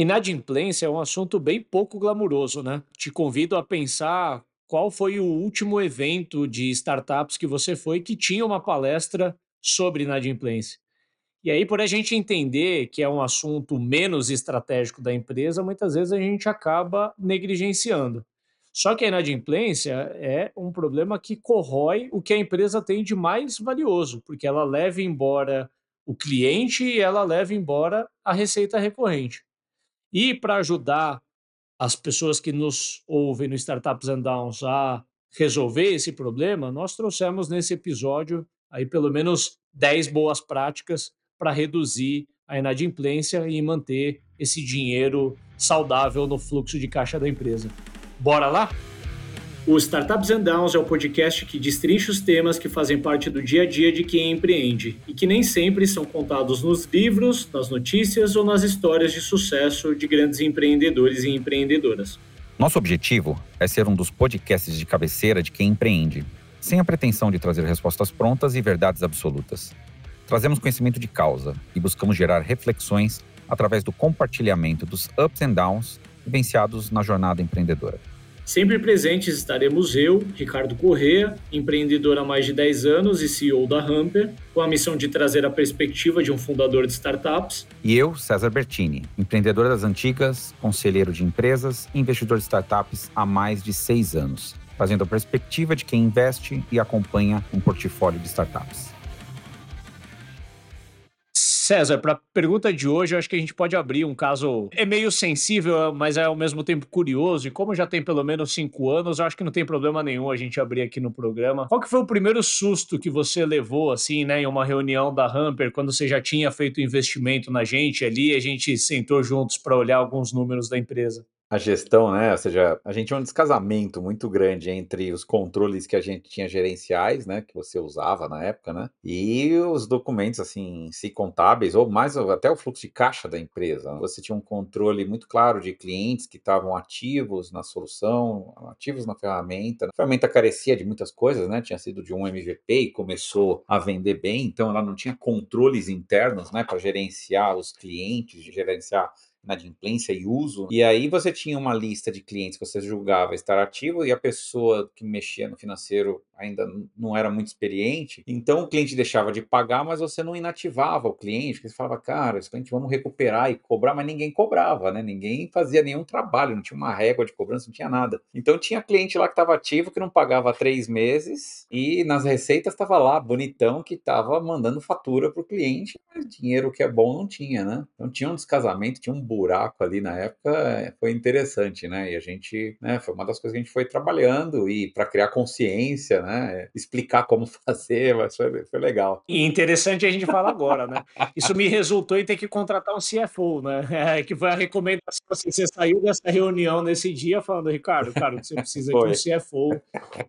Inadimplência é um assunto bem pouco glamuroso, né? Te convido a pensar qual foi o último evento de startups que você foi que tinha uma palestra sobre inadimplência. E aí, por a gente entender que é um assunto menos estratégico da empresa, muitas vezes a gente acaba negligenciando. Só que a inadimplência é um problema que corrói o que a empresa tem de mais valioso, porque ela leva embora o cliente e ela leva embora a receita recorrente. E para ajudar as pessoas que nos ouvem no Startups and Downs a resolver esse problema, nós trouxemos nesse episódio aí pelo menos 10 boas práticas para reduzir a inadimplência e manter esse dinheiro saudável no fluxo de caixa da empresa. Bora lá? O Startups and Downs é o podcast que destrincha os temas que fazem parte do dia a dia de quem empreende e que nem sempre são contados nos livros, nas notícias ou nas histórias de sucesso de grandes empreendedores e empreendedoras. Nosso objetivo é ser um dos podcasts de cabeceira de quem empreende, sem a pretensão de trazer respostas prontas e verdades absolutas. Trazemos conhecimento de causa e buscamos gerar reflexões através do compartilhamento dos ups and downs vivenciados na jornada empreendedora. Sempre presentes estaremos eu, Ricardo Correa, empreendedor há mais de 10 anos e CEO da Hamper, com a missão de trazer a perspectiva de um fundador de startups. E eu, César Bertini, empreendedor das antigas, conselheiro de empresas e investidor de startups há mais de seis anos, trazendo a perspectiva de quem investe e acompanha um portfólio de startups. César, para a pergunta de hoje, eu acho que a gente pode abrir um caso. É meio sensível, mas é ao mesmo tempo curioso. E como já tem pelo menos cinco anos, eu acho que não tem problema nenhum a gente abrir aqui no programa. Qual que foi o primeiro susto que você levou, assim, né, em uma reunião da Hamper, quando você já tinha feito investimento na gente ali, a gente sentou juntos para olhar alguns números da empresa? A gestão, né? Ou seja, a gente tinha um descasamento muito grande entre os controles que a gente tinha gerenciais, né? Que você usava na época, né? E os documentos, assim, se contábeis, ou mais até o fluxo de caixa da empresa. Você tinha um controle muito claro de clientes que estavam ativos na solução, ativos na ferramenta. A ferramenta carecia de muitas coisas, né? Tinha sido de um MVP e começou a vender bem, então ela não tinha controles internos, né? Para gerenciar os clientes, gerenciar inadimplência e uso. E aí você tinha uma lista de clientes que você julgava estar ativo e a pessoa que mexia no financeiro ainda não era muito experiente. Então o cliente deixava de pagar, mas você não inativava o cliente, porque você falava, cara, esse cliente vamos recuperar e cobrar, mas ninguém cobrava, né? Ninguém fazia nenhum trabalho, não tinha uma régua de cobrança, não tinha nada. Então tinha cliente lá que estava ativo, que não pagava há três meses e nas receitas estava lá, bonitão, que estava mandando fatura para o cliente, mas dinheiro que é bom não tinha, né? Então tinha um descasamento, tinha um buraco ali na época, é, foi interessante, né? E a gente, né, foi uma das coisas que a gente foi trabalhando e para criar consciência, né? Explicar como fazer, mas foi, foi legal. E interessante a gente falar agora, né? Isso me resultou em ter que contratar um CFO, né? É, que foi a recomendação, assim, você saiu dessa reunião nesse dia falando, Ricardo, cara, você precisa de um CFO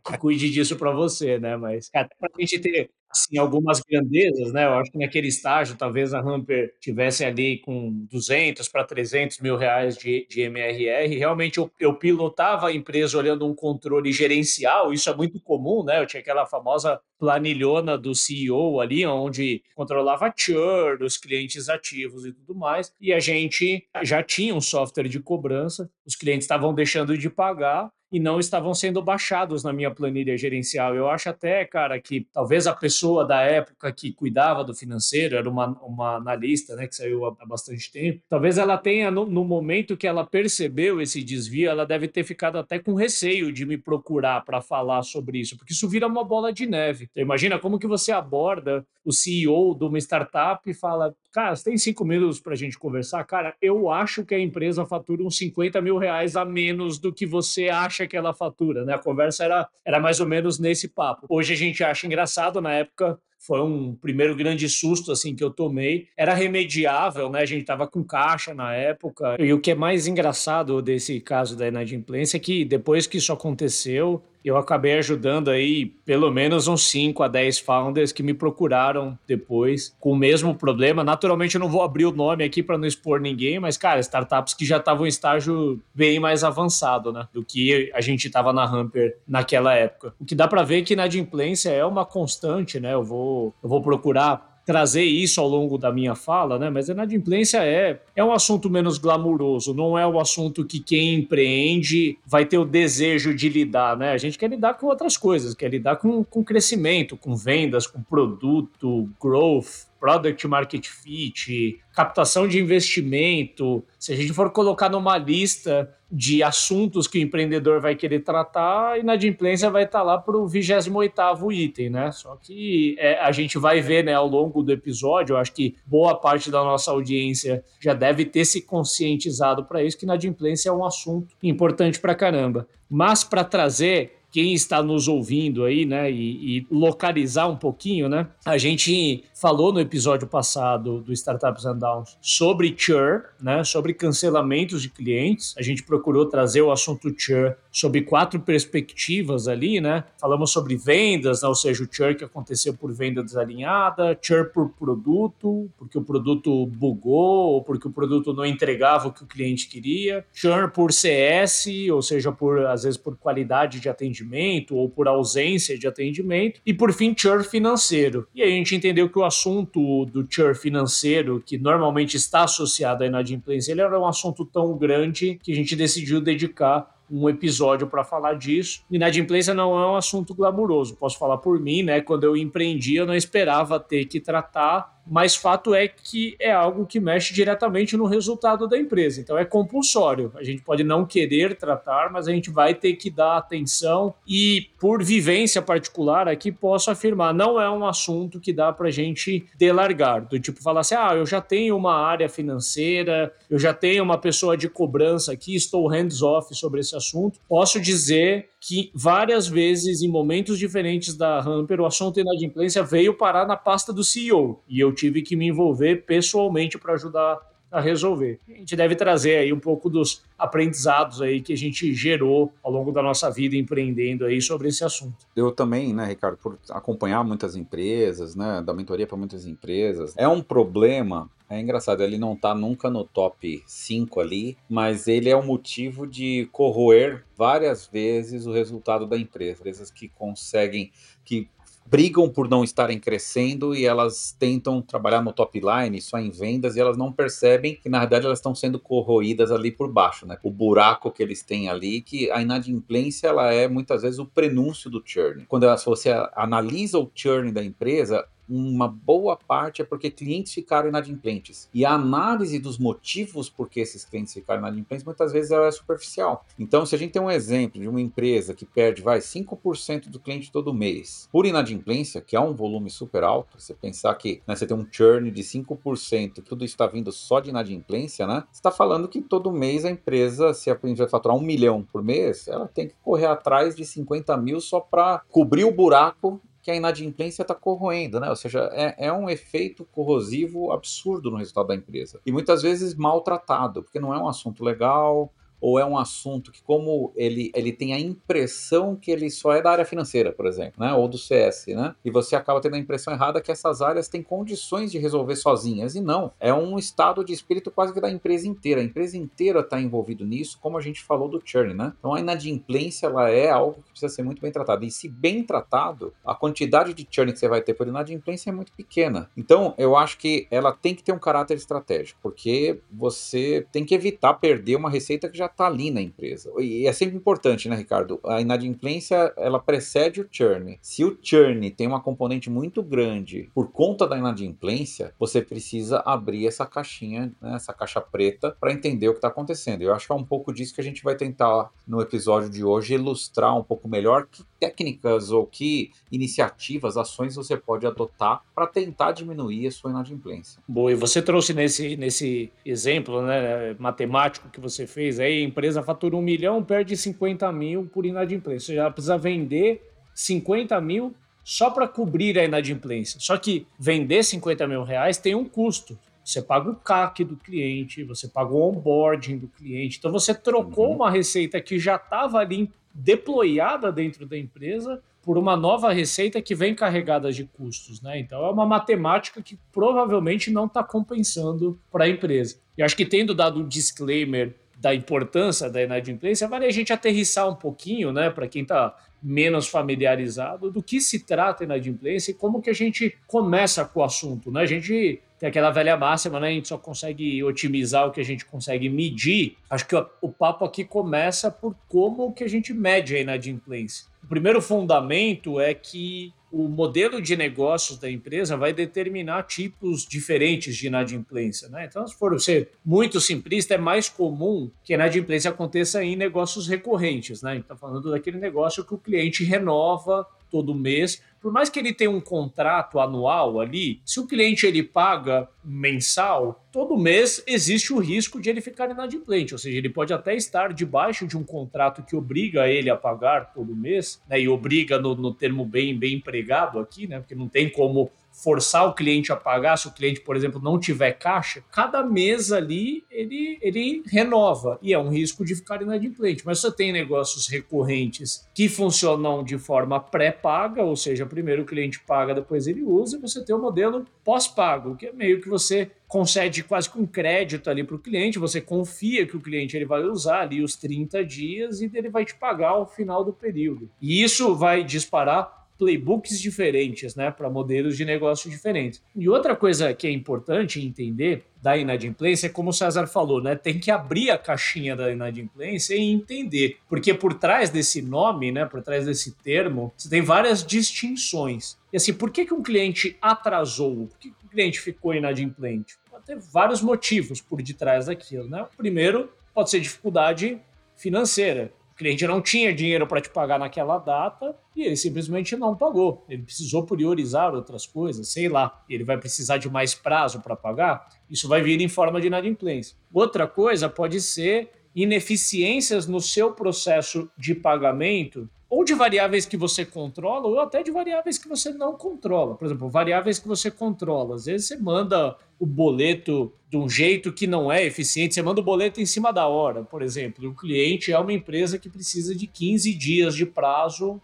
que cuide disso para você, né? Mas até para a gente ter assim, algumas grandezas, né? Eu acho que naquele estágio, talvez a Hamper tivesse ali com 200 para 300 mil reais de, de MRR. Realmente, eu, eu pilotava a empresa olhando um controle gerencial, isso é muito comum, né? Eu tinha aquela famosa planilhona do CEO ali, onde controlava churn, os clientes ativos e tudo mais. E a gente já tinha um software de cobrança, os clientes estavam deixando de pagar, e não estavam sendo baixados na minha planilha gerencial. Eu acho até, cara, que talvez a pessoa da época que cuidava do financeiro, era uma, uma analista, né, que saiu há, bastante tempo, talvez ela tenha, no, no, momento que ela percebeu esse desvio, ela deve ter ficado até com receio de me procurar para falar sobre isso, porque isso vira uma bola de neve. Então, imagina como que você aborda o CEO de uma startup e fala, cara, você tem cinco minutos para a gente conversar? Cara, eu acho que a empresa fatura uns 50 mil reais a menos do que você acha que ela fatura, né? A conversa era, era mais ou menos nesse papo. Hoje a gente acha engraçado, na época foi um primeiro grande susto assim que eu tomei. Era remediável, né? A gente tava com caixa na época. E o que é mais engraçado desse caso da inadimplência é que depois que isso aconteceu, eu acabei ajudando aí pelo menos uns 5 a 10 founders que me procuraram depois com o mesmo problema. Naturalmente eu não vou abrir o nome aqui para não expor ninguém, mas cara, startups que já estavam em estágio bem mais avançado, né, do que a gente estava na Hamper naquela época. O que dá para ver é que inadimplência é uma constante, né? Eu vou eu vou procurar trazer isso ao longo da minha fala, né? Mas a inadimplência é, é um assunto menos glamuroso, não é o assunto que quem empreende vai ter o desejo de lidar, né? A gente quer lidar com outras coisas, quer lidar com, com crescimento, com vendas, com produto, growth, product market fit, captação de investimento. Se a gente for colocar numa lista de assuntos que o empreendedor vai querer tratar, a inadimplência vai estar lá para o 28 item, né? Só que é, a gente vai ver né, ao longo do episódio, eu acho que boa parte da nossa audiência já deve ter se conscientizado para isso, que inadimplência é um assunto importante para caramba. Mas para trazer quem está nos ouvindo aí, né, e, e, localizar um pouquinho, né? A gente falou no episódio passado do Startups and Downs sobre churn, né, sobre cancelamentos de clientes. A gente procurou trazer o assunto churn sob quatro perspectivas ali, né? Falamos sobre vendas, né? ou seja, o churn que aconteceu por venda desalinhada, churn por produto, porque o produto bugou ou porque o produto não entregava o que o cliente queria, churn por CS, ou seja, por às vezes por qualidade de atendimento ou por ausência de atendimento, e por fim churn financeiro. E a gente entendeu que o assunto do churn financeiro, que normalmente está associado à inadimplência, ele era um assunto tão grande que a gente decidiu dedicar um episódio para falar disso. Inadimplência não é um assunto glamuroso, posso falar por mim, né? Quando eu empreendi, eu não esperava ter que tratar mas fato é que é algo que mexe diretamente no resultado da empresa. Então é compulsório. A gente pode não querer tratar, mas a gente vai ter que dar atenção e, por vivência particular, aqui posso afirmar, não é um assunto que dá para a gente delargar. Do tipo falar assim, ah, eu já tenho uma área financeira, eu já tenho uma pessoa de cobrança aqui, estou hands-off sobre esse assunto. Posso dizer que várias vezes, em momentos diferentes da Hamper, o assunto inadimplência veio parar na pasta do CEO. E eu tive que me envolver pessoalmente para ajudar a resolver. A gente deve trazer aí um pouco dos aprendizados aí que a gente gerou ao longo da nossa vida empreendendo aí sobre esse assunto. Eu também, né, Ricardo, por acompanhar muitas empresas, né, da mentoria para muitas empresas, é um problema é engraçado, ele não tá nunca no top 5 ali, mas ele é o motivo de corroer várias vezes o resultado da empresa. Empresas que conseguem, que brigam por não estarem crescendo e elas tentam trabalhar no top line, só em vendas, e elas não percebem que na verdade elas estão sendo corroídas ali por baixo, né? O buraco que eles têm ali, que a inadimplência ela é muitas vezes o prenúncio do churn. Quando você analisa o churn da empresa, uma boa parte é porque clientes ficaram inadimplentes. E a análise dos motivos por que esses clientes ficaram inadimplentes muitas vezes ela é superficial. Então, se a gente tem um exemplo de uma empresa que perde, vai, 5% do cliente todo mês por inadimplência, que é um volume super alto, você pensar que né, você tem um churn de 5%, tudo está vindo só de inadimplência, né? Você está falando que todo mês a empresa, se a empresa faturar um milhão por mês, ela tem que correr atrás de 50 mil só para cobrir o buraco que a inadimplência está corroendo, né? Ou seja, é, é, um efeito corrosivo absurdo no resultado da empresa. E muitas vezes maltratado, porque não é um assunto legal, ou é um assunto que, como ele, ele tem a impressão que ele só é da área financeira, por exemplo, né? ou do CS, né? e você acaba tendo a impressão errada que essas áreas têm condições de resolver sozinhas, e não. É um estado de espírito quase que da empresa inteira. A empresa inteira está envolvida nisso, como a gente falou do churn. Né? Então a inadimplência ela é algo que precisa ser muito bem tratado. E se bem tratado, a quantidade de churn que você vai ter por inadimplência é muito pequena. Então eu acho que ela tem que ter um caráter estratégico, porque você tem que evitar perder uma receita que já está ali na empresa. E é sempre importante, né, Ricardo? A inadimplência, ela precede o churn. Se o churn tem uma componente muito grande por conta da inadimplência, você precisa abrir essa caixinha, né, essa caixa preta, para entender o que está acontecendo. Eu acho que é um pouco disso que a gente vai tentar, no episódio de hoje, ilustrar um pouco melhor que técnicas ou que iniciativas, ações você pode adotar para tentar diminuir a sua inadimplência. Boa, e você trouxe nesse, nesse exemplo né, matemático que você fez aí, a empresa fatura um milhão, perde 50 mil por inadimplência. Ela precisa vender 50 mil só para cobrir a inadimplência. Só que vender 50 mil reais tem um custo. Você paga o CAC do cliente, você paga o onboarding do cliente. Então você trocou uhum. uma receita que já estava ali deployada dentro da empresa por uma nova receita que vem carregada de custos, né? Então é uma matemática que provavelmente não está compensando para a empresa. E acho que tendo dado um disclaimer da importância da inadimplência, vale a gente aterrissar um pouquinho, né, para quem está menos familiarizado, do que se trata a inadimplência e como que a gente começa com o assunto, né? A gente tem aquela velha máxima, né? A gente só consegue otimizar o que a gente consegue medir. Acho que o papo aqui começa por como que a gente mede a inadimplência. O primeiro fundamento é que o modelo de negócios da empresa vai determinar tipos diferentes de inadimplência. Né? Então, se for ser muito simplista, é mais comum que a inadimplência aconteça em negócios recorrentes. Né? A gente está falando daquele negócio que o cliente renova todo mês. Por mais que ele tenha um contrato anual ali, se o cliente ele paga mensal, todo mês existe o risco de ele ficar inadimplente, ou seja, ele pode até estar debaixo de um contrato que obriga ele a pagar todo mês, né, e obriga no, no termo bem, bem empregado aqui, né, porque não tem como forçar o cliente a pagar, se o cliente, por exemplo, não tiver caixa, cada mês ali ele, ele renova e é um risco de ficar inadimplente. Mas você tem negócios recorrentes que funcionam de forma pré-paga, ou seja, primeiro o cliente paga, depois ele usa, e você tem o modelo pós-pago, que é meio que você concede quase com crédito ali para o cliente, você confia que o cliente ele vai usar ali os 30 dias e ele vai te pagar ao final do período. E isso vai disparar playbooks diferentes, né, para modelos de negócio diferentes. E outra coisa que é importante entender da inadimplência é como o César falou, né, tem que abrir a caixinha da inadimplência e entender, porque por trás desse nome, né, por trás desse termo, você tem várias distinções. E assim, por que, que um cliente atrasou? Por que, que o cliente ficou inadimplente? Pode ter vários motivos por detrás daquilo, né? O primeiro pode ser dificuldade financeira cliente não tinha dinheiro para te pagar naquela data e ele simplesmente não pagou. Ele precisou priorizar outras coisas, sei lá. Ele vai precisar de mais prazo para pagar. Isso vai vir em forma de inadimplência. Outra coisa pode ser ineficiências no seu processo de pagamento ou de variáveis que você controla, ou até de variáveis que você não controla. Por exemplo, variáveis que você controla. Às vezes você manda o boleto de um jeito que não é eficiente, você manda o boleto em cima da hora, por exemplo. O cliente é uma empresa que precisa de 15 dias de prazo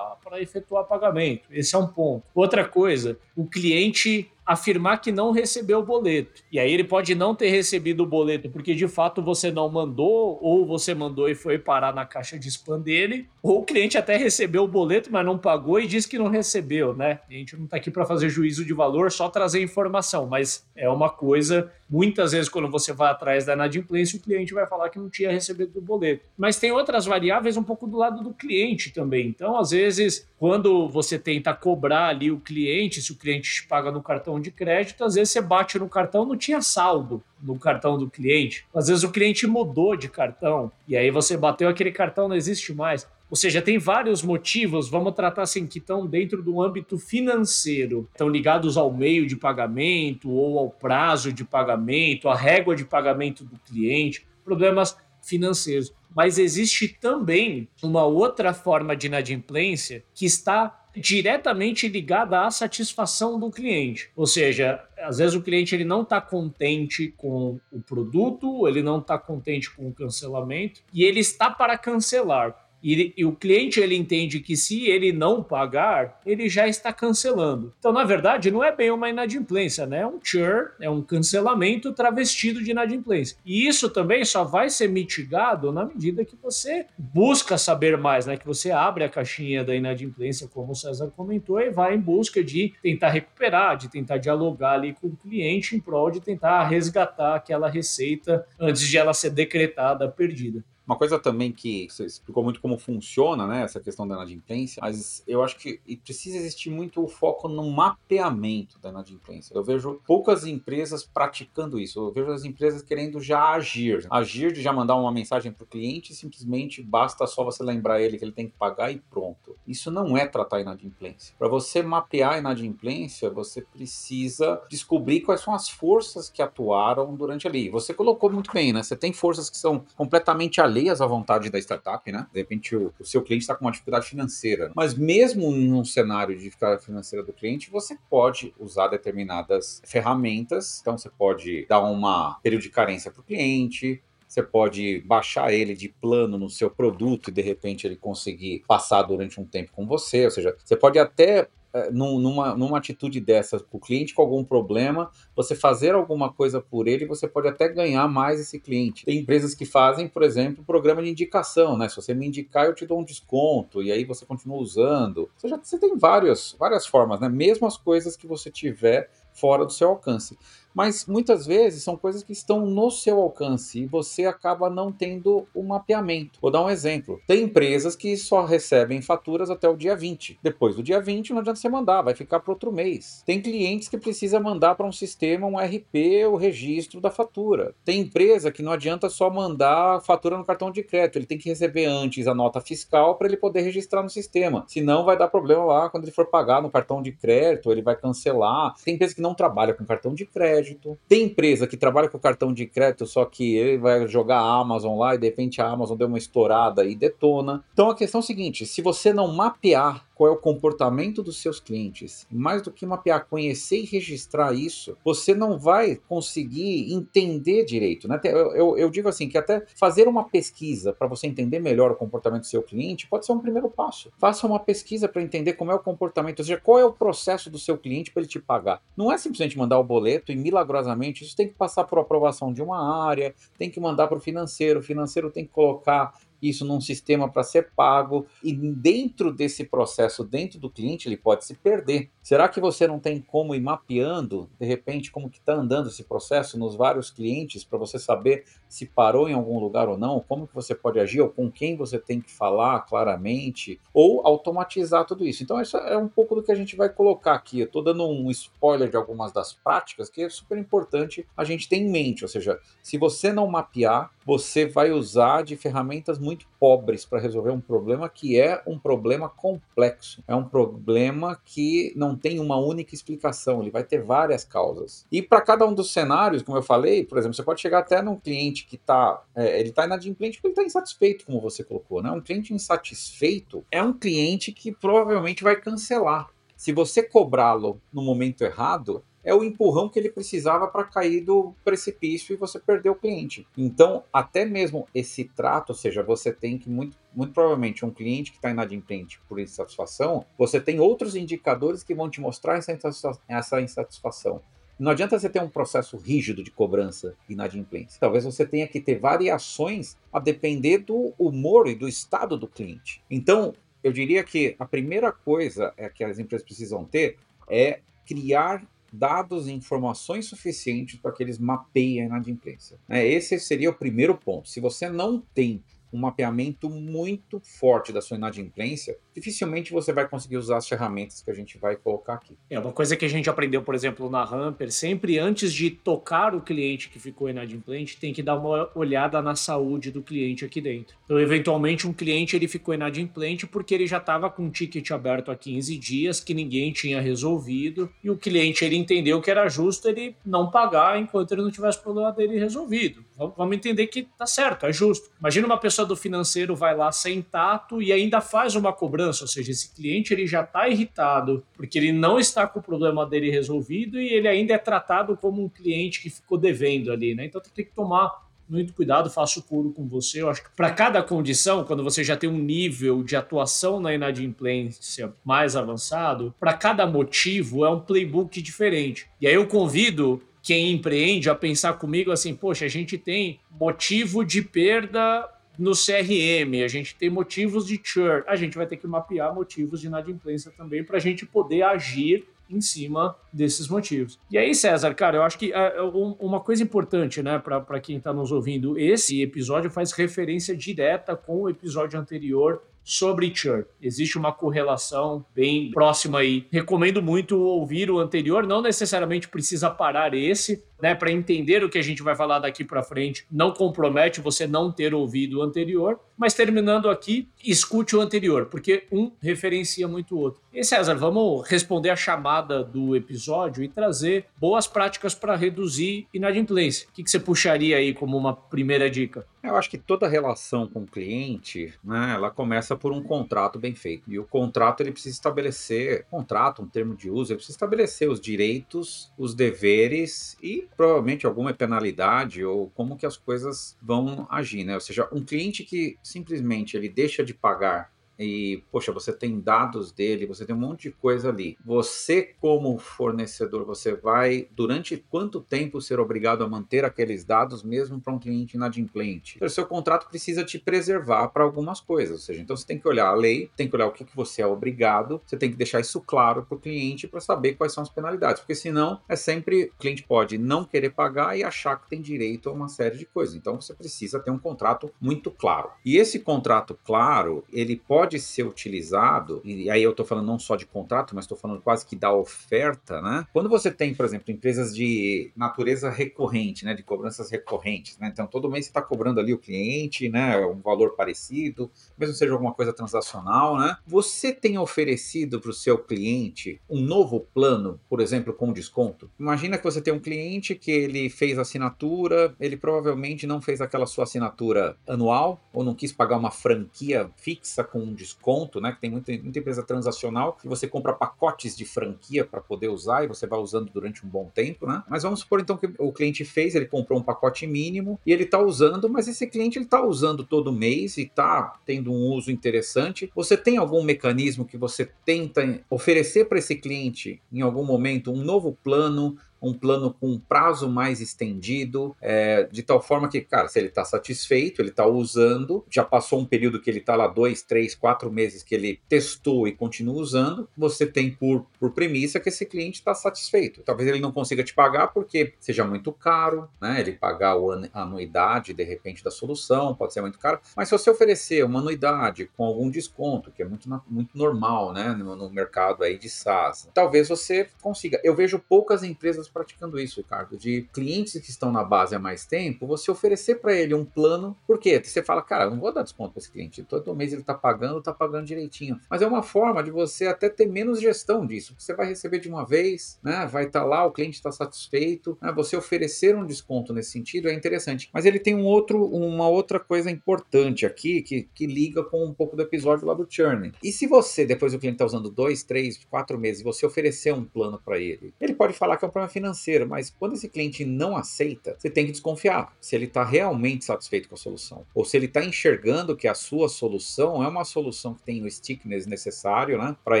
para efetuar pagamento. Esse é um ponto. Outra coisa, o cliente afirmar que não recebeu o boleto. E aí ele pode não ter recebido o boleto porque de fato você não mandou, ou você mandou e foi parar na caixa de spam dele, ou o cliente até recebeu o boleto, mas não pagou e disse que não recebeu, né? A gente não está aqui para fazer juízo de valor, só trazer informação, mas é uma coisa Muitas vezes, quando você vai atrás da inadimplência, o cliente vai falar que não tinha recebido o boleto. Mas tem outras variáveis um pouco do lado do cliente também. Então, às vezes, quando você tenta cobrar ali o cliente, se o cliente te paga no cartão de crédito, às vezes você bate no cartão, não tinha saldo no cartão do cliente. Às vezes o cliente mudou de cartão e aí você bateu aquele cartão, não existe mais. Ou seja, tem vários motivos, vamos tratar assim, que estão dentro do âmbito financeiro, estão ligados ao meio de pagamento ou ao prazo de pagamento, à régua de pagamento do cliente, problemas financeiros. Mas existe também uma outra forma de inadimplência que está diretamente ligada à satisfação do cliente. Ou seja, às vezes o cliente ele não está contente com o produto, ele não está contente com o cancelamento e ele está para cancelar. E, e, o cliente ele entende que se ele não pagar, ele já está cancelando. Então, na verdade, não é bem uma inadimplência, né? É um churn, é um cancelamento travestido de inadimplência. E isso também só vai ser mitigado na medida que você busca saber mais, né? Que você abre a caixinha da inadimplência, como o César comentou, e vai em busca de tentar recuperar, de tentar dialogar ali com o cliente em prol de tentar resgatar aquela receita antes de ela ser decretada perdida. Uma coisa também que você explicou muito como funciona, né, essa questão da inadimplência, mas eu acho que precisa existir muito o foco no mapeamento da inadimplência. Eu vejo poucas empresas praticando isso. Eu vejo as empresas querendo já agir. Agir de já mandar uma mensagem para o cliente, simplesmente basta só você lembrar ele que ele tem que pagar e pronto. Isso não é tratar inadimplência. Para você mapear a inadimplência, você precisa descobrir quais são as forças que atuaram durante ali. Você colocou muito bem, né? Você tem forças que são completamente alheias alheias à vontade da startup, né? De repente o, o seu cliente está com uma dificuldade financeira. Mas mesmo num cenário de dificuldade financeira do cliente, você pode usar determinadas ferramentas. Então você pode dar uma período de carência para o cliente, você pode baixar ele de plano no seu produto e de repente ele conseguir passar durante um tempo com você. Ou seja, você pode até numa, numa atitude dessa, o cliente com algum problema, você fazer alguma coisa por ele, você pode até ganhar mais esse cliente. Tem empresas que fazem, por exemplo, programa de indicação, né? Se você me indicar, eu te dou um desconto, e aí você continua usando. Você já você tem várias, várias formas, né? Mesmo as coisas que você tiver fora do seu alcance mas muitas vezes são coisas que estão no seu alcance e você acaba não tendo o mapeamento. Vou dar um exemplo. Tem empresas que só recebem faturas até o dia 20. Depois do dia 20 não adianta você mandar, vai ficar para outro mês. Tem clientes que precisa mandar para um sistema, um RP, o registro da fatura. Tem empresa que não adianta só mandar a fatura no cartão de crédito, ele tem que receber antes a nota fiscal para ele poder registrar no sistema. Senão vai dar problema lá quando ele for pagar no cartão de crédito, ele vai cancelar. Tem empresa que não trabalha com cartão de crédito crédito. Tem empresa que trabalha com cartão de crédito, só que ele vai jogar a Amazon lá e de repente a Amazon deu uma estourada e detona. Então a questão é a seguinte: se você não mapear qual é o comportamento dos seus clientes, mais do que mapear, conhecer e registrar isso, você não vai conseguir entender direito. Né? Eu, eu, eu digo assim que até fazer uma pesquisa para você entender melhor o comportamento do seu cliente pode ser um primeiro passo. Faça uma pesquisa para entender como é o comportamento, ou seja, qual é o processo do seu cliente para ele te pagar. Não é simplesmente mandar o boleto e milagrosamente isso tem que passar por aprovação de uma área, tem que mandar para o financeiro, o financeiro tem que colocar isso num sistema para ser pago e dentro desse processo, dentro do cliente, ele pode se perder. Será que você não tem como ir mapeando, de repente, como que está andando esse processo nos vários clientes para você saber se parou em algum lugar ou não, como que você pode agir ou com quem você tem que falar claramente ou automatizar tudo isso. Então isso é um pouco do que a gente vai colocar aqui. Eu estou dando um spoiler de algumas das práticas que é super importante a gente ter em mente, ou seja, se você não mapear, você vai usar de ferramentas muito pobres para resolver um problema que é um problema complexo. É um problema que não tem uma única explicação, ele vai ter várias causas. E para cada um dos cenários, como eu falei, por exemplo, você pode chegar até num cliente que está, é, ele está inadimplente porque ele está insatisfeito, como você colocou, né? Um cliente insatisfeito é um cliente que provavelmente vai cancelar. Se você cobrá-lo no momento errado, é o empurrão que ele precisava para cair do precipício e você perder o cliente. Então, até mesmo esse trato, ou seja, você tem que muito, muito provavelmente um cliente que está inadimplente por insatisfação, você tem outros indicadores que vão te mostrar essa insatisfação. Essa insatisfação. Não adianta você ter um processo rígido de cobrança inadimplência. Talvez você tenha que ter variações a depender do humor e do estado do cliente. Então, eu diria que a primeira coisa é que as empresas precisam ter é criar dados e informações suficientes para que eles mapeiem a inadimplência. Né? Esse seria o primeiro ponto. Se você não tem um mapeamento muito forte da sua inadimplência, dificilmente você vai conseguir usar as ferramentas que a gente vai colocar aqui. É uma coisa que a gente aprendeu, por exemplo, na Hamper, sempre antes de tocar o cliente que ficou inadimplente, tem que dar uma olhada na saúde do cliente aqui dentro. Então, eventualmente, um cliente ele ficou inadimplente porque ele já estava com um ticket aberto há 15 dias que ninguém tinha resolvido e o cliente ele entendeu que era justo ele não pagar enquanto ele não tivesse o problema dele resolvido. Vamos entender que tá certo, é justo. Imagina uma pessoa do financeiro vai lá sem tato e ainda faz uma cobrança, ou seja, esse cliente ele já está irritado porque ele não está com o problema dele resolvido e ele ainda é tratado como um cliente que ficou devendo ali, né? Então tem que tomar muito cuidado, faço puro com você. Eu acho que para cada condição, quando você já tem um nível de atuação na inadimplência mais avançado, para cada motivo é um playbook diferente. E aí eu convido quem empreende a pensar comigo assim, poxa, a gente tem motivo de perda no CRM, a gente tem motivos de churn, a gente vai ter que mapear motivos de inadimplência também para a gente poder agir em cima desses motivos. E aí, César, cara, eu acho que uh, uma coisa importante, né, para quem está nos ouvindo, esse episódio faz referência direta com o episódio anterior sobre churn. Existe uma correlação bem próxima aí. Recomendo muito ouvir o anterior, não necessariamente precisa parar esse, né, para entender o que a gente vai falar daqui para frente. Não compromete você não ter ouvido o anterior, mas terminando aqui, escute o anterior, porque um referencia muito o outro. E César, vamos responder a chamada do episódio e trazer boas práticas para reduzir inadimplência. O que, que você puxaria aí como uma primeira dica? Eu acho que toda relação com o cliente, né, ela começa por um contrato bem feito. E o contrato ele precisa estabelecer, contrato, um termo de uso, ele precisa estabelecer os direitos, os deveres e provavelmente alguma penalidade ou como que as coisas vão agir, né? Ou seja, um cliente que simplesmente ele deixa de pagar e, poxa, você tem dados dele, você tem um monte de coisa ali. Você, como fornecedor, você vai, durante quanto tempo ser obrigado a manter aqueles dados mesmo para um cliente inadimplente? Então, o seu contrato precisa te preservar para algumas coisas, ou seja, então você tem que olhar a lei, tem que olhar o que, que você é obrigado, você tem que deixar isso claro para o cliente para saber quais são as penalidades, porque senão é sempre o cliente pode não querer pagar e achar que tem direito a uma série de coisas. Então você precisa ter um contrato muito claro. E esse contrato claro, ele pode ser utilizado, e aí eu estou falando não só de contrato, mas estou falando quase que da oferta, né? Quando você tem, por exemplo, empresas de natureza recorrente, né, de cobranças recorrentes, né? Então todo mês você está cobrando ali o cliente, né, um valor parecido, mesmo seja alguma coisa transacional, né? Você tem oferecido para o seu cliente um novo plano, por exemplo, com desconto? Imagina que você tem um cliente que ele fez assinatura, ele provavelmente não fez aquela sua assinatura anual ou não quis pagar uma franquia fixa com um desconto, né? Que tem muita, muita empresa transacional que você compra pacotes de franquia para poder usar e você vai usando durante um bom tempo, né? Mas vamos supor então que o cliente fez, ele comprou um pacote mínimo e ele está usando, mas esse cliente ele está usando todo mês e está tendo um uso interessante. Você tem algum mecanismo que você tenta oferecer para esse cliente em algum momento um novo plano, um plano com um prazo mais estendido, é, de tal forma que, cara, se ele está satisfeito, ele está usando, já passou um período que ele está lá dois, três, quatro meses que ele testou e continua usando, você tem por, por premissa que esse cliente está satisfeito. Talvez ele não consiga te pagar porque seja muito caro, né? Ele pagar a anuidade de repente da solução pode ser muito caro, mas se você oferecer uma anuidade com algum desconto, que é muito, muito normal, né, no, no mercado aí de SaaS, talvez você consiga. Eu vejo poucas empresas praticando isso, Ricardo, de clientes que estão na base há mais tempo, você oferecer para ele um plano, porque você fala, cara, eu não vou dar desconto para esse cliente, todo mês ele está pagando, está pagando direitinho. Mas é uma forma de você até ter menos gestão disso, você vai receber de uma vez, né? Vai estar tá lá, o cliente está satisfeito, né? você oferecer um desconto nesse sentido é interessante. Mas ele tem um outro, uma outra coisa importante aqui que, que liga com um pouco do episódio lá do churn. E se você, depois o cliente está usando dois, três, quatro meses, você oferecer um plano para ele, ele pode falar que é um problema financeiro, mas quando esse cliente não aceita, você tem que desconfiar se ele está realmente satisfeito com a solução, ou se ele está enxergando que a sua solução é uma solução que tem o stickness necessário, né, para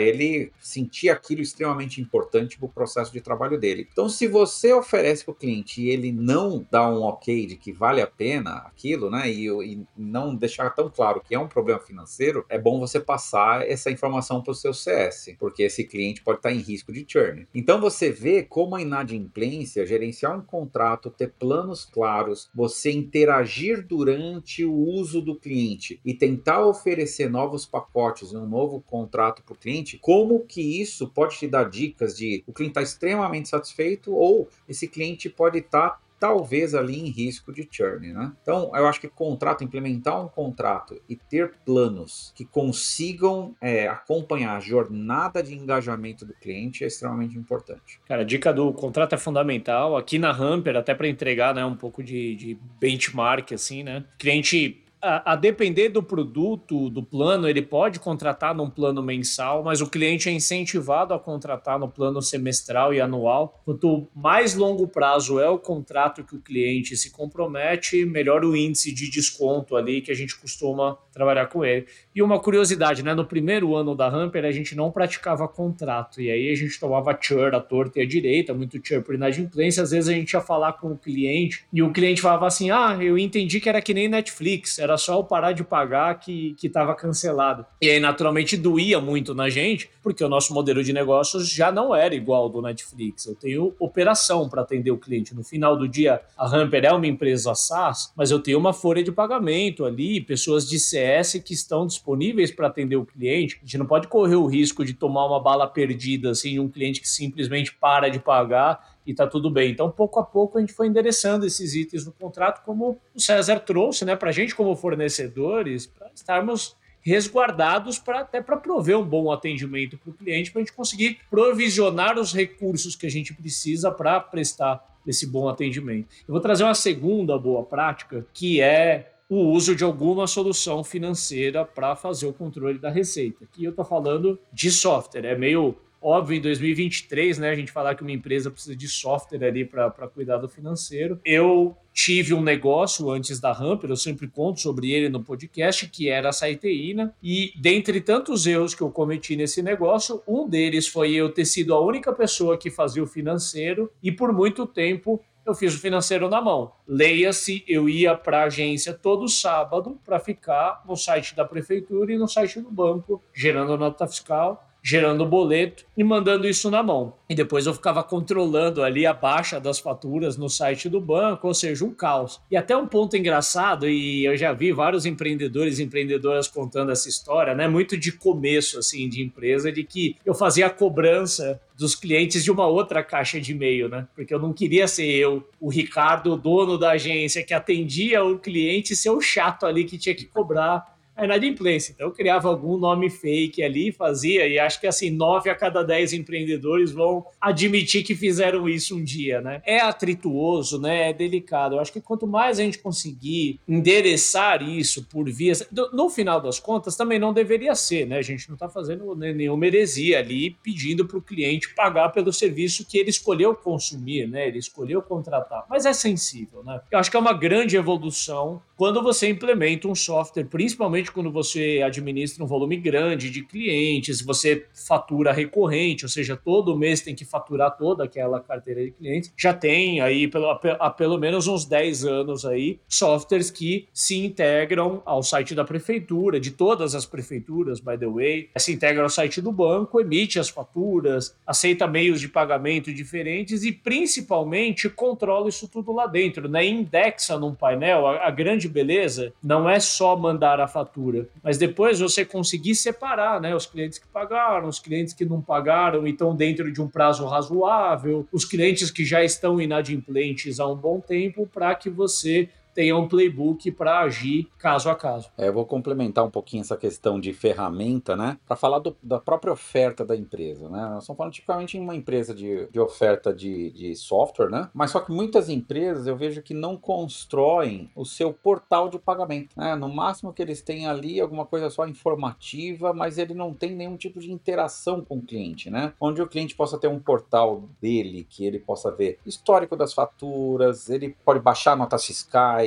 ele sentir aquilo extremamente importante para o processo de trabalho dele. Então, se você oferece para o cliente e ele não dá um ok de que vale a pena aquilo, né, e, e não deixar tão claro que é um problema financeiro, é bom você passar essa informação para o seu CS, porque esse cliente pode estar em risco de churn. Então, você vê como a inadimplência inadimplência, gerenciar um contrato, ter planos claros, você interagir durante o uso do cliente e tentar oferecer novos pacotes, um novo contrato para o cliente, como que isso pode te dar dicas de o cliente está extremamente satisfeito ou esse cliente pode estar tá talvez ali em risco de churn, né? Então, eu acho que contrato, implementar um contrato e ter planos que consigam é, acompanhar a jornada de engajamento do cliente é extremamente importante. Cara, a dica do contrato é fundamental. Aqui na Hamper, até para entregar né, um pouco de, de benchmark, assim, né? O cliente a, a, depender do produto, do plano, ele pode contratar num plano mensal, mas o cliente é incentivado a contratar no plano semestral e anual. Quanto mais longo prazo é o contrato que o cliente se compromete, melhor o índice de desconto ali que a gente costuma trabalhar com ele. E uma curiosidade, né? No primeiro ano da Hamper, a gente não praticava contrato, e aí a gente tomava churn à torta e à direita, muito churn por inadimplência. Às vezes a gente ia falar com o cliente e o cliente falava assim: Ah, eu entendi que era que nem Netflix, era só eu parar de pagar que estava cancelado. E aí, naturalmente, doía muito na gente, porque o nosso modelo de negócios já não era igual ao do Netflix. Eu tenho operação para atender o cliente. No final do dia, a Hamper é uma empresa SaaS, mas eu tenho uma folha de pagamento ali, pessoas de CS que estão disponíveis para atender o cliente. A gente não pode correr o risco de tomar uma bala perdida, assim, de um cliente que simplesmente para de pagar e tá tudo bem. Então, pouco a pouco, a gente foi endereçando esses itens no contrato, como o César trouxe, né, para a gente, como fornecedores, para estarmos resguardados para até para prover um bom atendimento para o cliente, para a gente conseguir provisionar os recursos que a gente precisa para prestar esse bom atendimento. Eu vou trazer uma segunda boa prática, que é o uso de alguma solução financeira para fazer o controle da receita. Aqui eu estou falando de software, é meio óbvio em 2023, né, a gente falar que uma empresa precisa de software ali para cuidar do financeiro. Eu tive um negócio antes da Hamper, eu sempre conto sobre ele no podcast, que era a Saiteína, e dentre tantos erros que eu cometi nesse negócio, um deles foi eu ter sido a única pessoa que fazia o financeiro e por muito tempo eu fiz o financeiro na mão. Leia-se, eu ia para a agência todo sábado para ficar no site da prefeitura e no site do banco, gerando nota fiscal gerando boleto e mandando isso na mão. E depois eu ficava controlando ali a baixa das faturas no site do banco, ou seja, um caos. E até um ponto engraçado, e eu já vi vários empreendedores e empreendedoras contando essa história, né? Muito de começo, assim, de empresa, de que eu fazia a cobrança dos clientes de uma outra caixa de e-mail, né? Porque eu não queria ser eu, o Ricardo, o dono da agência, que atendia o cliente, ser o chato ali que tinha que cobrar a inadimplência. Então eu criava algum nome fake ali, fazia, e acho que assim, nove a cada dez empreendedores vão admitir que fizeram isso um dia, né? É atrituoso, né? É delicado. Eu acho que quanto mais a gente conseguir endereçar isso por vias. No final das contas, também não deveria ser, né? A gente não está fazendo nenhuma heresia ali pedindo para o cliente pagar pelo serviço que ele escolheu consumir, né? Ele escolheu contratar. Mas é sensível, né? Eu acho que é uma grande evolução quando você implementa um software, principalmente quando você administra um volume grande de clientes, você fatura recorrente, ou seja, todo mês tem que faturar toda aquela carteira de clientes, já tem aí pelo, há pelo menos uns 10 anos aí softwares que se integram ao site da prefeitura, de todas as prefeituras, by the way, se integra ao site do banco, emite as faturas, aceita meios de pagamento diferentes e principalmente controla isso tudo lá dentro, né? Indexa num painel a, a grande beleza não é só mandar a fatura, mas depois você conseguir separar, né? Os clientes que pagaram, os clientes que não pagaram e estão dentro de um prazo razoável, os clientes que já estão inadimplentes há um bom tempo, para que você tenha um playbook para agir caso a caso. É, eu vou complementar um pouquinho essa questão de ferramenta, né? Para falar do, da própria oferta da empresa, né? Nós estamos falando tipicamente em uma empresa de, de oferta de, de software, né? Mas só que muitas empresas eu vejo que não constroem o seu portal de pagamento. Né? No máximo que eles têm ali alguma coisa só informativa, mas ele não tem nenhum tipo de interação com o cliente, né? Onde o cliente possa ter um portal dele, que ele possa ver histórico das faturas, ele pode baixar notas fiscais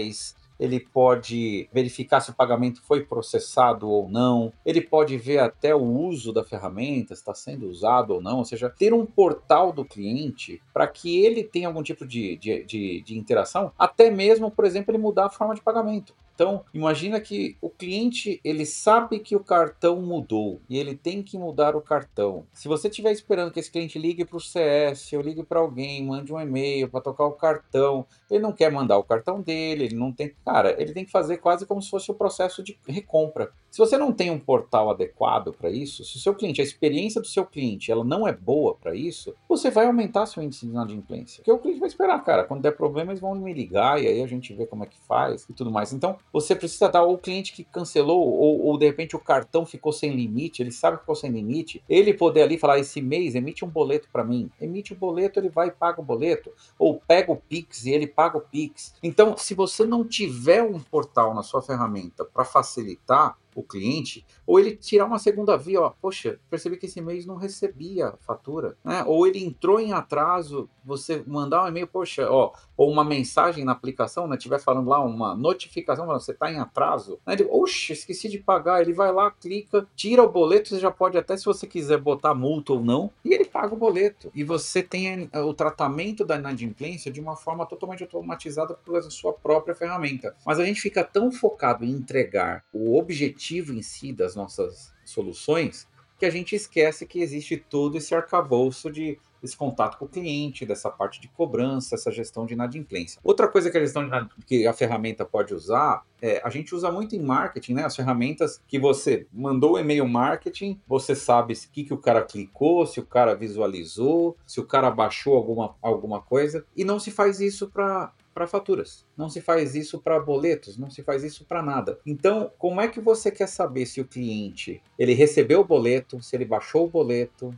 ele pode verificar se o pagamento foi processado ou não, ele pode ver até o uso da ferramenta, se está sendo usado ou não, ou seja, ter um portal do cliente para que ele tenha algum tipo de, de, de, de interação, até mesmo, por exemplo, ele mudar a forma de pagamento. Então, imagina que o cliente, ele sabe que o cartão mudou e ele tem que mudar o cartão. Se você estiver esperando que esse cliente ligue para o CS ou ligue para alguém, mande um e-mail para tocar o cartão, ele não quer mandar o cartão dele, ele não tem... Cara, ele tem que fazer quase como se fosse o processo de recompra. Se você não tem um portal adequado para isso, se o seu cliente, a experiência do seu cliente, ela não é boa para isso, você vai aumentar seu índice de inadimplência. Porque o cliente vai esperar, cara, quando der problema eles vão me ligar e aí a gente vê como é que faz e tudo mais. Então, você precisa dar o cliente que cancelou ou, ou, de repente o cartão ficou sem limite, ele sabe que ficou sem limite, ele poder ali falar esse mês emite um boleto para mim, emite o boleto, ele vai e paga o boleto, ou pega o Pix e ele paga o Pix. Então, se você não tiver um portal na sua ferramenta para facilitar, o cliente, ou ele tirar uma segunda via, ó, poxa, percebi que esse mês não recebia fatura, né? Ou ele entrou em atraso, você mandar um e-mail, poxa, ó, ou uma mensagem na aplicação, né? Tiver falando lá uma notificação, você está em atraso, né? Ele, oxe, esqueci de pagar, ele vai lá, clica, tira o boleto, você já pode até, se você quiser botar multa ou não, e ele paga o boleto. E você tem eh, o tratamento da inadimplência de uma forma totalmente automatizada pela sua própria ferramenta. Mas a gente fica tão focado em entregar o objetivo objetivo em si das nossas soluções que a gente esquece que existe todo esse arcabouço de esse contato com o cliente, dessa parte de cobrança, essa gestão de inadimplência. Outra coisa que a gestão que a ferramenta pode usar, é, a gente usa muito em marketing, né? As ferramentas que você mandou o e-mail marketing, você sabe o que, que o cara clicou, se o cara visualizou, se o cara baixou alguma, alguma coisa, e não se faz isso para para faturas. Não se faz isso para boletos, não se faz isso para nada. Então, como é que você quer saber se o cliente ele recebeu o boleto, se ele baixou o boleto,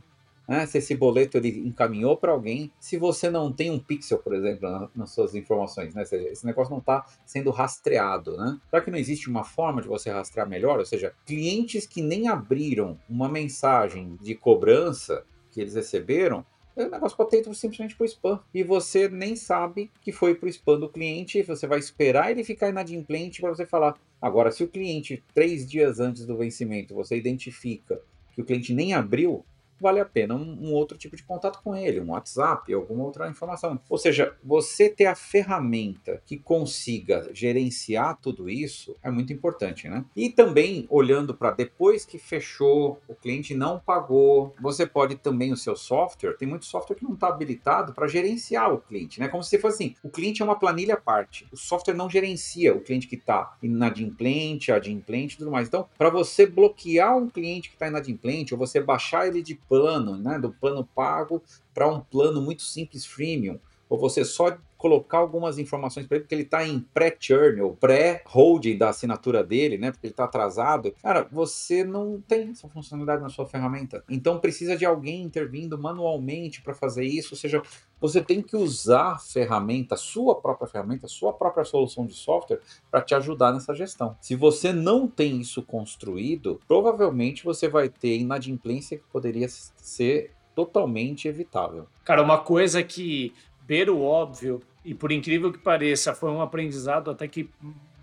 né? se esse boleto ele encaminhou para alguém, se você não tem um pixel, por exemplo, na, nas suas informações, né? Seja, esse negócio não está sendo rastreado, né? Será que não existe uma forma de você rastrear melhor? Ou seja, clientes que nem abriram uma mensagem de cobrança que eles receberam, o negócio pode simplesmente para o spam. E você nem sabe que foi para o spam do cliente. Você vai esperar ele ficar inadimplente para você falar. Agora, se o cliente, três dias antes do vencimento, você identifica que o cliente nem abriu, vale a pena um, um, outro tipo de contato com ele, um WhatsApp, alguma outra informação. Ou seja, você ter a ferramenta que consiga gerenciar tudo isso é muito importante, né? E também olhando para depois que fechou, o cliente não pagou, você pode também o seu software, tem muito software que não está habilitado para gerenciar o cliente, né? Como se fosse assim, o cliente é uma planilha à parte, o software não gerencia o cliente que está inadimplente, adimplente e tudo mais. Então, para você bloquear um cliente que está inadimplente ou você baixar ele de plano, né, do plano pago para um plano muito simples freemium, ou você só colocar algumas informações para ele, porque ele está em pré-churn ou pré-holding da assinatura dele, né? Porque ele está atrasado. Cara, você não tem essa funcionalidade na sua ferramenta. Então precisa de alguém intervindo manualmente para fazer isso. Ou seja, você tem que usar a ferramenta, sua própria ferramenta, sua própria solução de software para te ajudar nessa gestão. Se você não tem isso construído, provavelmente você vai ter inadimplência que poderia ser totalmente evitável. Cara, uma coisa que beira o óbvio, e por incrível que pareça, foi um aprendizado até que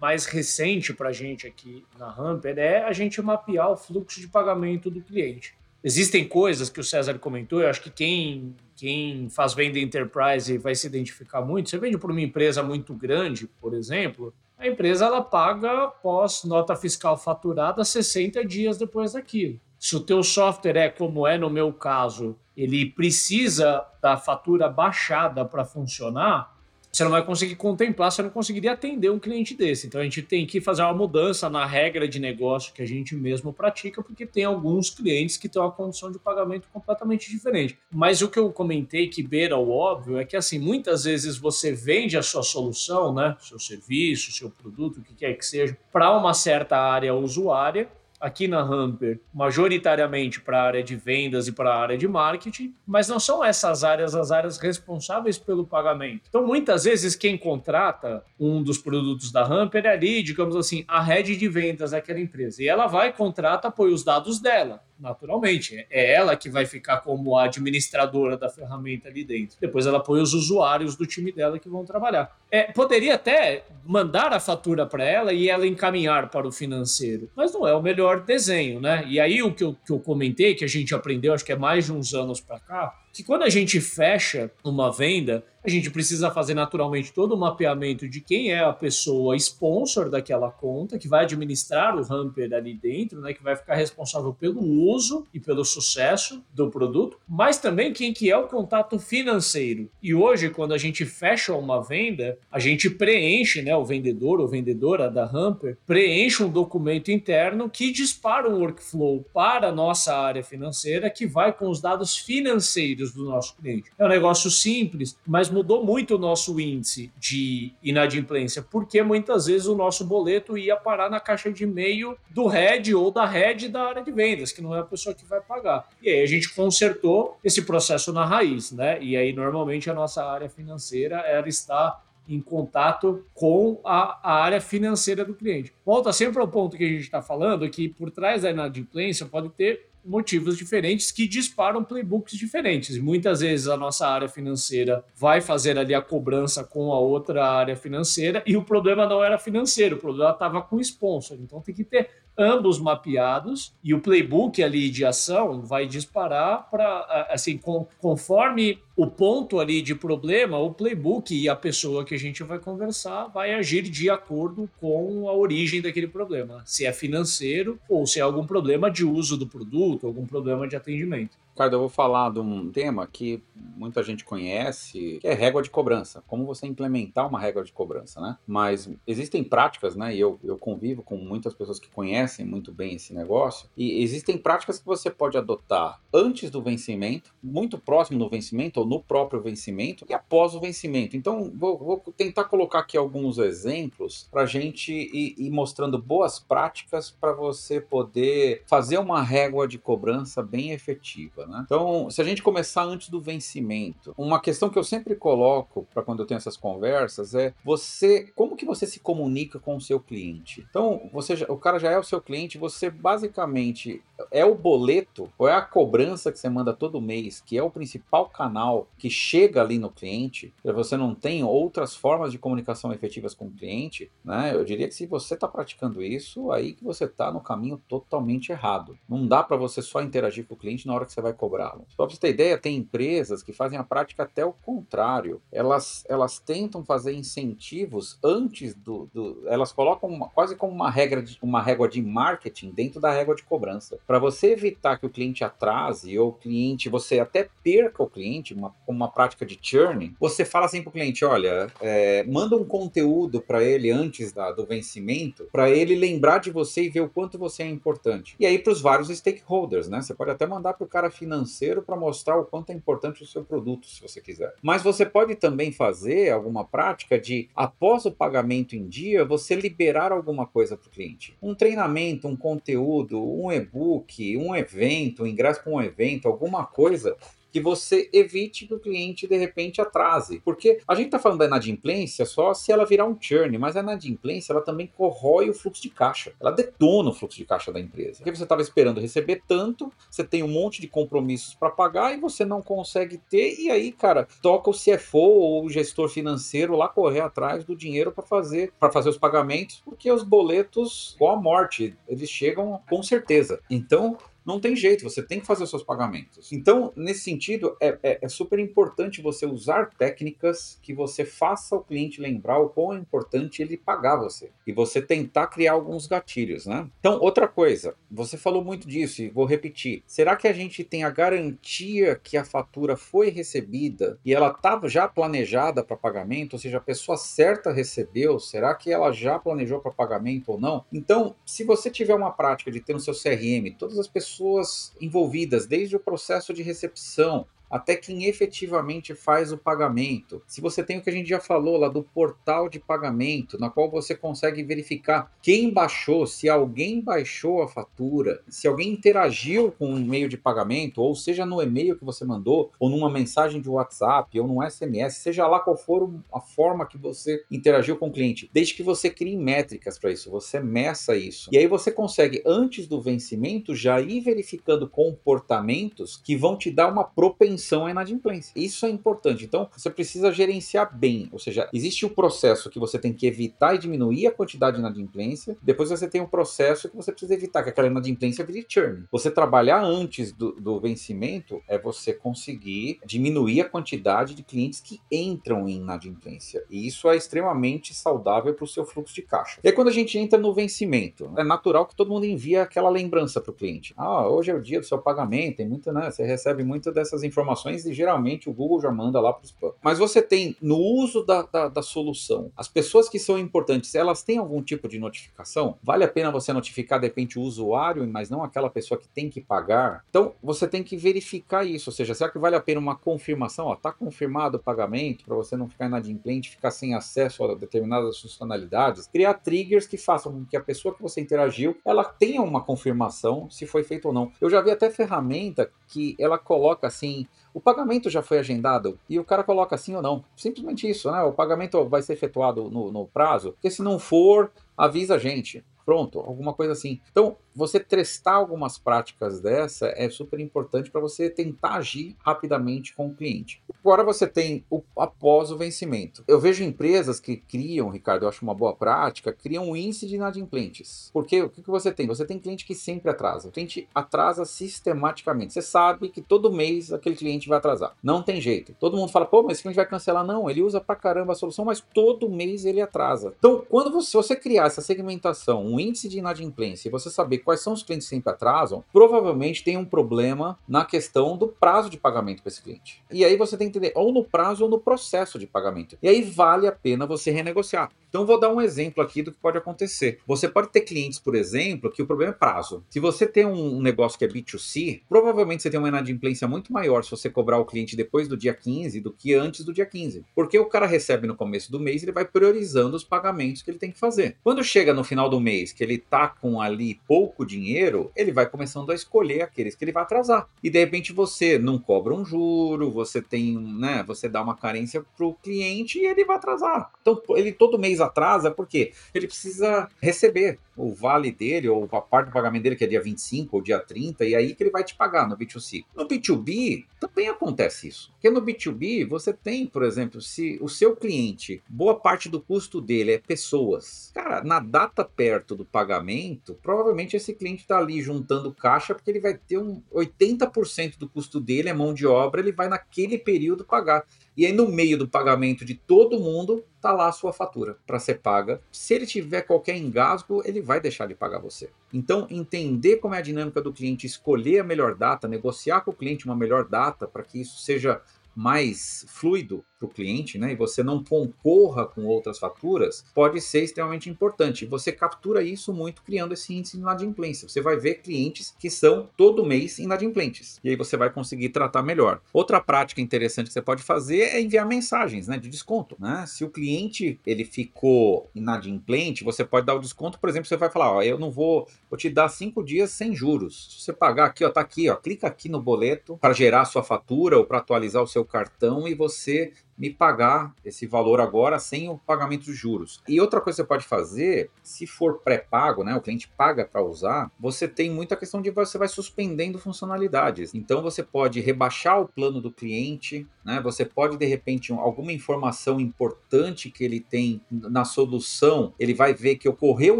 mais recente para a gente aqui na Hamper, é a gente mapear o fluxo de pagamento do cliente. Existem coisas que o César comentou, eu acho que quem, quem faz venda enterprise vai se identificar muito. Você vende para uma empresa muito grande, por exemplo, a empresa ela paga pós nota fiscal faturada 60 dias depois daquilo. Se o teu software é como é no meu caso, ele precisa da fatura baixada para funcionar, você não vai conseguir contemplar, você não conseguiria atender um cliente desse. Então a gente tem que fazer uma mudança na regra de negócio que a gente mesmo pratica, porque tem alguns clientes que têm uma condição de pagamento completamente diferente. Mas o que eu comentei que beira o óbvio é que assim, muitas vezes você vende a sua solução, né, seu serviço, seu produto, o que quer que seja, para uma certa área usuária aqui na Hamper, majoritariamente para a área de vendas e para a área de marketing, mas não são essas áreas as áreas responsáveis pelo pagamento. Então, muitas vezes, quem contrata um dos produtos da Hamper é ali, digamos assim, a rede de vendas daquela empresa. E ela vai, contrata, põe os dados dela naturalmente. É ela que vai ficar como a administradora da ferramenta ali dentro. Depois ela põe os usuários do time dela que vão trabalhar. É, poderia até mandar a fatura para ela e ela encaminhar para o financeiro, mas não é o melhor desenho, né? E aí o que eu, que eu comentei, que a gente aprendeu, acho que é mais de uns anos para cá, que quando a gente fecha uma venda, a gente precisa fazer naturalmente todo o mapeamento de quem é a pessoa sponsor daquela conta, que vai administrar o hamper ali dentro, né, que vai ficar responsável pelo uso e pelo sucesso do produto, mas também quem que é o contato financeiro. E hoje, quando a gente fecha uma venda, a gente preenche, né, o vendedor ou vendedora da hamper, preenche um documento interno que dispara um workflow para a nossa área financeira que vai com os dados financeiros do nosso cliente. É um negócio simples, mas mudou muito o nosso índice de inadimplência, porque muitas vezes o nosso boleto ia parar na caixa de e-mail do head ou da head da área de vendas, que não é a pessoa que vai pagar. E aí a gente consertou esse processo na raiz, né? E aí normalmente a nossa área financeira ela está em contato com a, a, área financeira do cliente. Volta sempre ao ponto que a gente está falando, que por trás da inadimplência pode ter motivos diferentes que disparam playbooks diferentes. Muitas vezes a nossa área financeira vai fazer ali a cobrança com a outra área financeira e o problema não era financeiro, o problema estava com o sponsor. Então tem que ter ambos mapeados e o playbook ali de ação vai disparar para assim conforme o ponto ali de problema, o playbook e a pessoa que a gente vai conversar vai agir de acordo com a origem daquele problema, se é financeiro ou se é algum problema de uso do produto, algum problema de atendimento. Ricardo, eu vou falar de um tema que muita gente conhece, que é régua de cobrança. Como você implementar uma régua de cobrança, né? Mas existem práticas, né? E eu, eu convivo com muitas pessoas que conhecem muito bem esse negócio. E existem práticas que você pode adotar antes do vencimento, muito próximo do vencimento no próprio vencimento e após o vencimento. Então, vou, vou tentar colocar aqui alguns exemplos para a gente ir, ir mostrando boas práticas para você poder fazer uma régua de cobrança bem efetiva. Né? Então, se a gente começar antes do vencimento, uma questão que eu sempre coloco para quando eu tenho essas conversas é você, como que você se comunica com o seu cliente? Então, você o cara já é o seu cliente, você basicamente é o boleto ou é a cobrança que você manda todo mês, que é o principal canal que chega ali no cliente, você não tem outras formas de comunicação efetivas com o cliente, né? Eu diria que se você está praticando isso, aí que você está no caminho totalmente errado. Não dá para você só interagir com o cliente na hora que você vai cobrá-lo. Só para você ter ideia, tem empresas que fazem a prática até o contrário. Elas, elas tentam fazer incentivos antes do. do elas colocam uma, quase como uma regra de, uma régua de marketing dentro da régua de cobrança. Para você evitar que o cliente atrase ou o cliente, você até perca o cliente, uma, uma prática de churn, você fala assim para o cliente: olha, é, manda um conteúdo para ele antes da, do vencimento, para ele lembrar de você e ver o quanto você é importante. E aí, para os vários stakeholders, né? Você pode até mandar para o cara financeiro para mostrar o quanto é importante o seu produto, se você quiser. Mas você pode também fazer alguma prática de, após o pagamento em dia, você liberar alguma coisa para o cliente. Um treinamento, um conteúdo, um e-book, um evento, um ingresso para um evento, alguma coisa que você evite que o cliente de repente atrase. Porque a gente está falando da inadimplência só se ela virar um churn, mas a inadimplência ela também corrói o fluxo de caixa. Ela detona o fluxo de caixa da empresa. Porque você estava esperando receber tanto, você tem um monte de compromissos para pagar e você não consegue ter, e aí, cara, toca o CFO ou o gestor financeiro lá correr atrás do dinheiro para fazer para fazer os pagamentos, porque os boletos, com a morte, eles chegam com certeza. Então, não tem jeito, você tem que fazer os seus pagamentos. Então, nesse sentido, é, é, é, super importante você usar técnicas que você faça o cliente lembrar o quão é importante ele pagar você. E você tentar criar alguns gatilhos, né? Então, outra coisa, você falou muito disso e vou repetir. Será que a gente tem a garantia que a fatura foi recebida e ela estava já planejada para pagamento? Ou seja, a pessoa certa recebeu? Será que ela já planejou para pagamento ou não? Então, se você tiver uma prática de ter no seu CRM todas as pessoas pessoas envolvidas, desde o processo de recepção até quem efetivamente faz o pagamento. Se você tem o que a gente já falou lá do portal de pagamento, na qual você consegue verificar quem baixou, se alguém baixou a fatura, se alguém interagiu com o meio de pagamento, ou seja no e-mail que você mandou, ou numa mensagem de WhatsApp, ou num SMS, seja lá qual for a forma que você interagiu com o cliente, desde que você crie métricas para isso, você meça isso. E aí você consegue, antes do vencimento, já ir verificando comportamentos que vão te dar uma propensão atenção à inadimplência. Isso é importante. Então, você precisa gerenciar bem. Ou seja, existe o processo que você tem que evitar e diminuir a quantidade de inadimplência. Depois você tem o processo que você precisa evitar, que aquela inadimplência vire churn. Você trabalhar antes do, do vencimento é você conseguir diminuir a quantidade de clientes que entram em inadimplência. E isso é extremamente saudável para o seu fluxo de caixa. E aí, quando a gente entra no vencimento, é natural que todo mundo envia aquela lembrança para o cliente. Ah, hoje é o dia do seu pagamento, tem muito, né? Você recebe muito dessas informações informações e geralmente o Google já manda lá para o spam. Mas você tem no uso da, da, da, solução, as pessoas que são importantes, elas têm algum tipo de notificação? Vale a pena você notificar de repente o usuário, mas não aquela pessoa que tem que pagar? Então você tem que verificar isso, ou seja, será que vale a pena uma confirmação? Ó, tá confirmado o pagamento para você não ficar inadimplente, ficar sem acesso a determinadas funcionalidades, criar triggers que façam com que a pessoa que você interagiu, ela tenha uma confirmação se foi feito ou não. Eu já vi até ferramenta que ela coloca assim, o pagamento já foi agendado e o cara coloca sim ou não. Simplesmente isso, né? O pagamento vai ser efetuado no, no prazo, porque se não for, avisa a gente. Pronto, alguma coisa assim. Então, você testar algumas práticas dessa é super importante para você tentar agir rapidamente com o cliente. Agora você tem o após o vencimento. Eu vejo empresas que criam, Ricardo, eu acho uma boa prática, criam um índice de inadimplentes. Porque o que, que você tem? Você tem cliente que sempre atrasa. O cliente atrasa sistematicamente. Você sabe que todo mês aquele cliente vai atrasar. Não tem jeito. Todo mundo fala, pô, mas esse cliente vai cancelar. Não, ele usa pra caramba a solução, mas todo mês ele atrasa. Então, quando você, você criar essa segmentação, um índice de inadimplência e você saber quais são os clientes que sempre atrasam, provavelmente tem um problema na questão do prazo de pagamento para esse cliente. E aí você tem que entender ou no prazo ou no processo de pagamento. E aí vale a pena você renegociar. Então, vou dar um exemplo aqui do que pode acontecer. Você pode ter clientes, por exemplo, que o problema é prazo. Se você tem um negócio que é B2C, provavelmente você tem uma inadimplência muito maior se você cobrar o cliente depois do dia 15 do que antes do dia 15. Porque o cara recebe no começo do mês, ele vai priorizando os pagamentos que ele tem que fazer. Quando chega no final do mês, que ele tá com ali pouco dinheiro, ele vai começando a escolher aqueles que ele vai atrasar. E de repente você não cobra um juro, você tem, né, você dá uma carência pro cliente e ele vai atrasar. Então, ele todo mês atrasa porque ele precisa receber o vale dele ou a parte do pagamento dele que é dia 25 ou dia 30 e aí que ele vai te pagar no B2C. No B2B também acontece isso. Porque no B2B você tem, por exemplo, se o seu cliente, boa parte do custo dele é pessoas. Cara, na data perto do pagamento, provavelmente esse cliente está ali juntando caixa porque ele vai ter um 80% do custo dele é mão de obra, ele vai naquele período pagar. E aí, no meio do pagamento de todo mundo, tá lá a sua fatura para ser paga. Se ele tiver qualquer engasgo, ele vai deixar de pagar você. Então, entender como é a dinâmica do cliente, escolher a melhor data, negociar com o cliente uma melhor data para que isso seja mais fluido para o cliente, né, e você não concorra com outras faturas, pode ser extremamente importante. Você captura isso muito criando esse índice de inadimplência. Você vai ver clientes que são todo mês inadimplentes. E aí você vai conseguir tratar melhor. Outra prática interessante que você pode fazer é enviar mensagens né, de desconto. Né? Se o cliente ele ficou inadimplente, você pode dar o desconto, por exemplo, você vai falar, ó, eu não vou, vou te dar cinco dias sem juros. Se você pagar aqui, ó, tá aqui, ó, clica aqui no boleto para gerar a sua fatura ou para atualizar o seu cartão e você me pagar esse valor agora sem o pagamento de juros. E outra coisa que você pode fazer, se for pré-pago, né, o cliente paga para usar, você tem muita questão de você vai suspendendo funcionalidades. Então você pode rebaixar o plano do cliente, né? Você pode de repente alguma informação importante que ele tem na solução, ele vai ver que ocorreu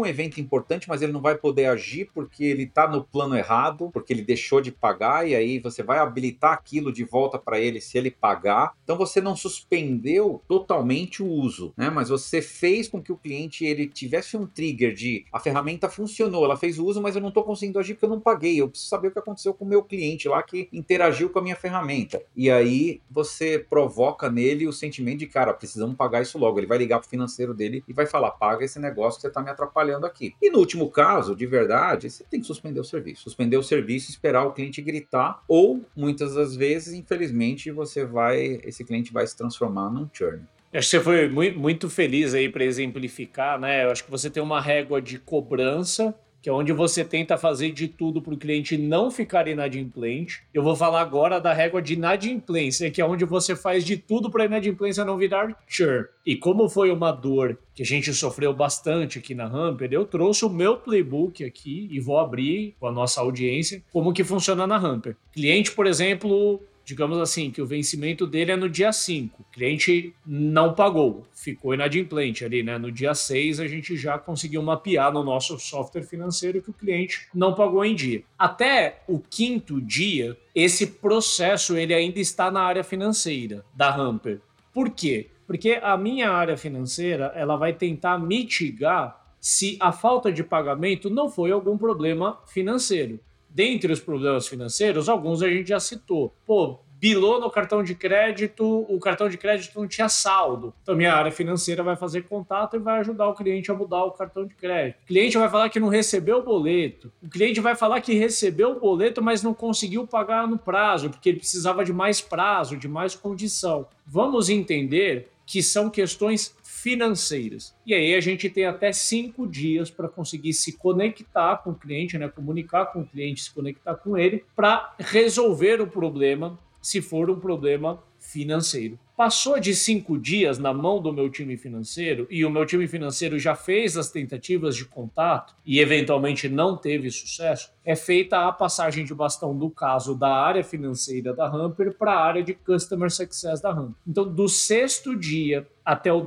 um evento importante, mas ele não vai poder agir porque ele está no plano errado, porque ele deixou de pagar e aí você vai habilitar aquilo de volta para ele se ele pagar. Então você não suspende suspendeu totalmente o uso, né? Mas você fez com que o cliente ele tivesse um trigger de a ferramenta funcionou, ela fez o uso, mas eu não estou conseguindo agir porque eu não paguei. Eu preciso saber o que aconteceu com o meu cliente lá que interagiu com a minha ferramenta. E aí você provoca nele o sentimento de cara, precisamos pagar isso logo. Ele vai ligar para o financeiro dele e vai falar: paga esse negócio que você está me atrapalhando aqui. E no último caso, de verdade, você tem que suspender o serviço. Suspender o serviço, esperar o cliente gritar, ou muitas das vezes, infelizmente, você vai, esse cliente vai se transformar transformar num churn. Acho que você foi muito feliz aí para exemplificar, né? Eu acho que você tem uma régua de cobrança, que é onde você tenta fazer de tudo para o cliente não ficar inadimplente. Eu vou falar agora da régua de inadimplência, que é onde você faz de tudo para a inadimplência não virar churn. E como foi uma dor que a gente sofreu bastante aqui na Hamper, eu trouxe o meu playbook aqui e vou abrir com a nossa audiência como que funciona na Hamper. Cliente, por exemplo, digamos assim, que o vencimento dele é no dia 5. O cliente não pagou, ficou inadimplente ali, né? No dia 6 a gente já conseguiu mapear no nosso software financeiro que o cliente não pagou em dia. Até o quinto dia, esse processo ele ainda está na área financeira da Hamper. Por quê? Porque a minha área financeira, ela vai tentar mitigar se a falta de pagamento não foi algum problema financeiro. Dentre os problemas financeiros, alguns a gente já citou. Pô, bilou no cartão de crédito, o cartão de crédito não tinha saldo. Então, minha área financeira vai fazer contato e vai ajudar o cliente a mudar o cartão de crédito. O cliente vai falar que não recebeu o boleto. O cliente vai falar que recebeu o boleto, mas não conseguiu pagar no prazo, porque ele precisava de mais prazo, de mais condição. Vamos entender que são questões financeiras. E aí a gente tem até cinco dias para conseguir se conectar com o cliente, né, comunicar com o cliente, se conectar com ele, para resolver o problema, se for um problema financeiro. Passou de cinco dias na mão do meu time financeiro e o meu time financeiro já fez as tentativas de contato e eventualmente não teve sucesso, é feita a passagem de bastão do caso da área financeira da Hamper para a área de Customer Success da Hamper. Então, do sexto dia até o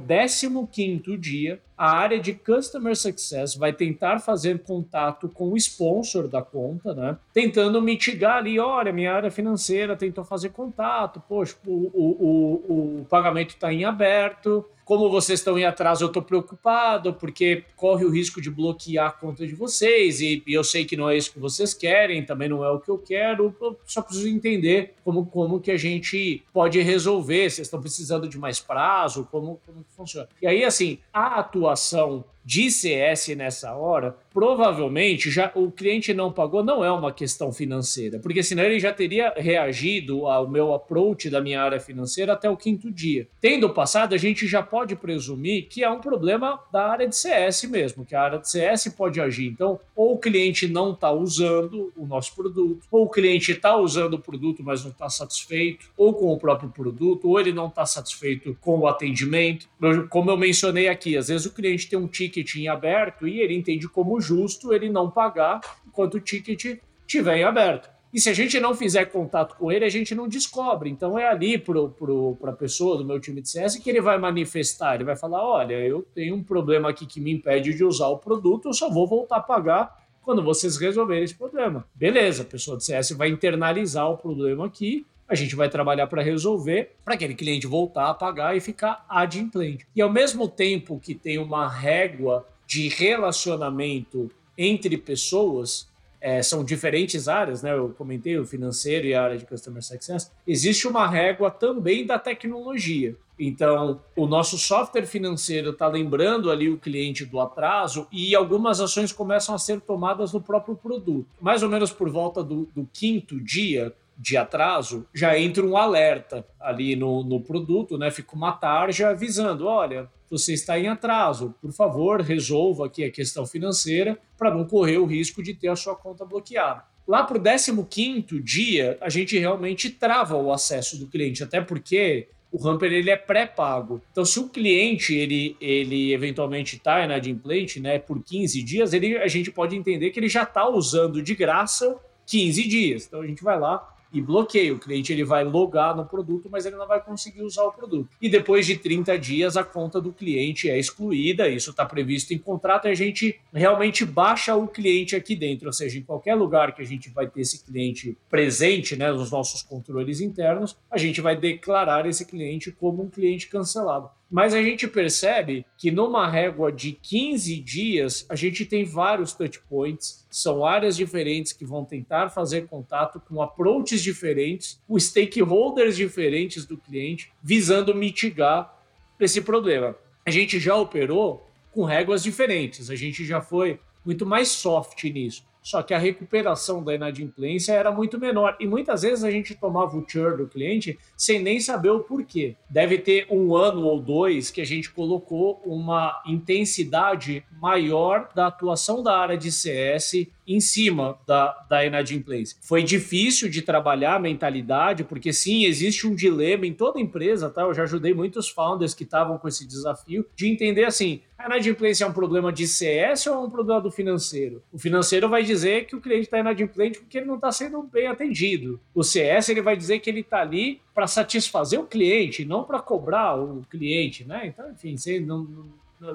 15 dia, a área de Customer Success vai tentar fazer contato com o sponsor da conta, né? Tentando mitigar ali, olha, minha área financeira tentou fazer contato, poxa, o, o, o, o pagamento está em aberto, como vocês estão em atraso, eu estou preocupado, porque corre o risco de bloquear a conta de vocês, e, e, eu sei que não é isso que vocês querem, também não é o que eu quero, eu só preciso entender como, como que a gente pode resolver, vocês estão precisando de mais prazo, como, como funciona. E aí, assim, a atual atuação de CS nessa hora, provavelmente já o cliente não pagou não é uma questão financeira, porque senão ele já teria reagido ao meu approach da minha área financeira até o quinto dia. Tendo passado, a gente já pode presumir que é um problema da área de CS mesmo, que a área de CS pode agir. Então, ou o cliente não está usando o nosso produto, ou o cliente está usando o produto, mas não está satisfeito, ou com o próprio produto, ou ele não está satisfeito com o atendimento. Como eu mencionei aqui, às vezes o cliente tem um ticket em aberto e ele entende como justo ele não pagar enquanto o ticket estiver em aberto. E se a gente não fizer contato com ele, a gente não descobre. Então é ali para a pessoa do meu time de CS que ele vai manifestar. Ele vai falar: olha, eu tenho um problema aqui que me impede de usar o produto, eu só vou voltar a pagar quando vocês resolverem esse problema. Beleza, a pessoa de CS vai internalizar o problema aqui a gente vai trabalhar para resolver, para aquele cliente voltar a pagar e ficar adimplente. E ao mesmo tempo que tem uma régua de relacionamento entre pessoas, é, são diferentes áreas, né? Eu comentei o financeiro e a área de Customer Success. Existe uma régua também da tecnologia. Então, o nosso software financeiro está lembrando ali o cliente do atraso e algumas ações começam a ser tomadas no próprio produto. Mais ou menos por volta do, do quinto dia, de atraso, já entra um alerta ali no, no produto, né? Fica uma tarja avisando: olha, você está em atraso, por favor, resolva aqui a questão financeira para não correr o risco de ter a sua conta bloqueada. Lá para o 15 dia, a gente realmente trava o acesso do cliente, até porque o Hamper ele é pré-pago. Então, se o cliente ele, ele eventualmente está inadimplente né, por 15 dias, ele, a gente pode entender que ele já está usando de graça 15 dias. Então, a gente vai lá, e bloqueia. O cliente ele vai logar no produto, mas ele não vai conseguir usar o produto. E depois de 30 dias, a conta do cliente é excluída. Isso está previsto em contrato e a gente realmente baixa o cliente aqui dentro. Ou seja, em qualquer lugar que a gente vai ter esse cliente presente, né, nos nossos controles internos, a gente vai declarar esse cliente como um cliente cancelado. Mas a gente percebe que numa régua de 15 dias, a gente tem vários touch points, são áreas diferentes que vão tentar fazer contato com approaches diferentes, com stakeholders diferentes do cliente, visando mitigar esse problema. A gente já operou com réguas diferentes, a gente já foi muito mais soft nisso só que a recuperação da inadimplência era muito menor. E muitas vezes a gente tomava o churn do cliente sem nem saber o porquê. Deve ter um ano ou dois que a gente colocou uma intensidade maior da atuação da área de CS em cima da, da inadimplência. Foi difícil de trabalhar a mentalidade, porque sim, existe um dilema em toda empresa, tá? Eu já ajudei muitos founders que estavam com esse desafio de entender assim: a inadimplência é um problema de CS ou é um problema do financeiro? O financeiro vai dizer que o cliente está inadimplente porque ele não está sendo bem atendido. O CS ele vai dizer que ele está ali para satisfazer o cliente, não para cobrar o cliente, né? Então, enfim, não,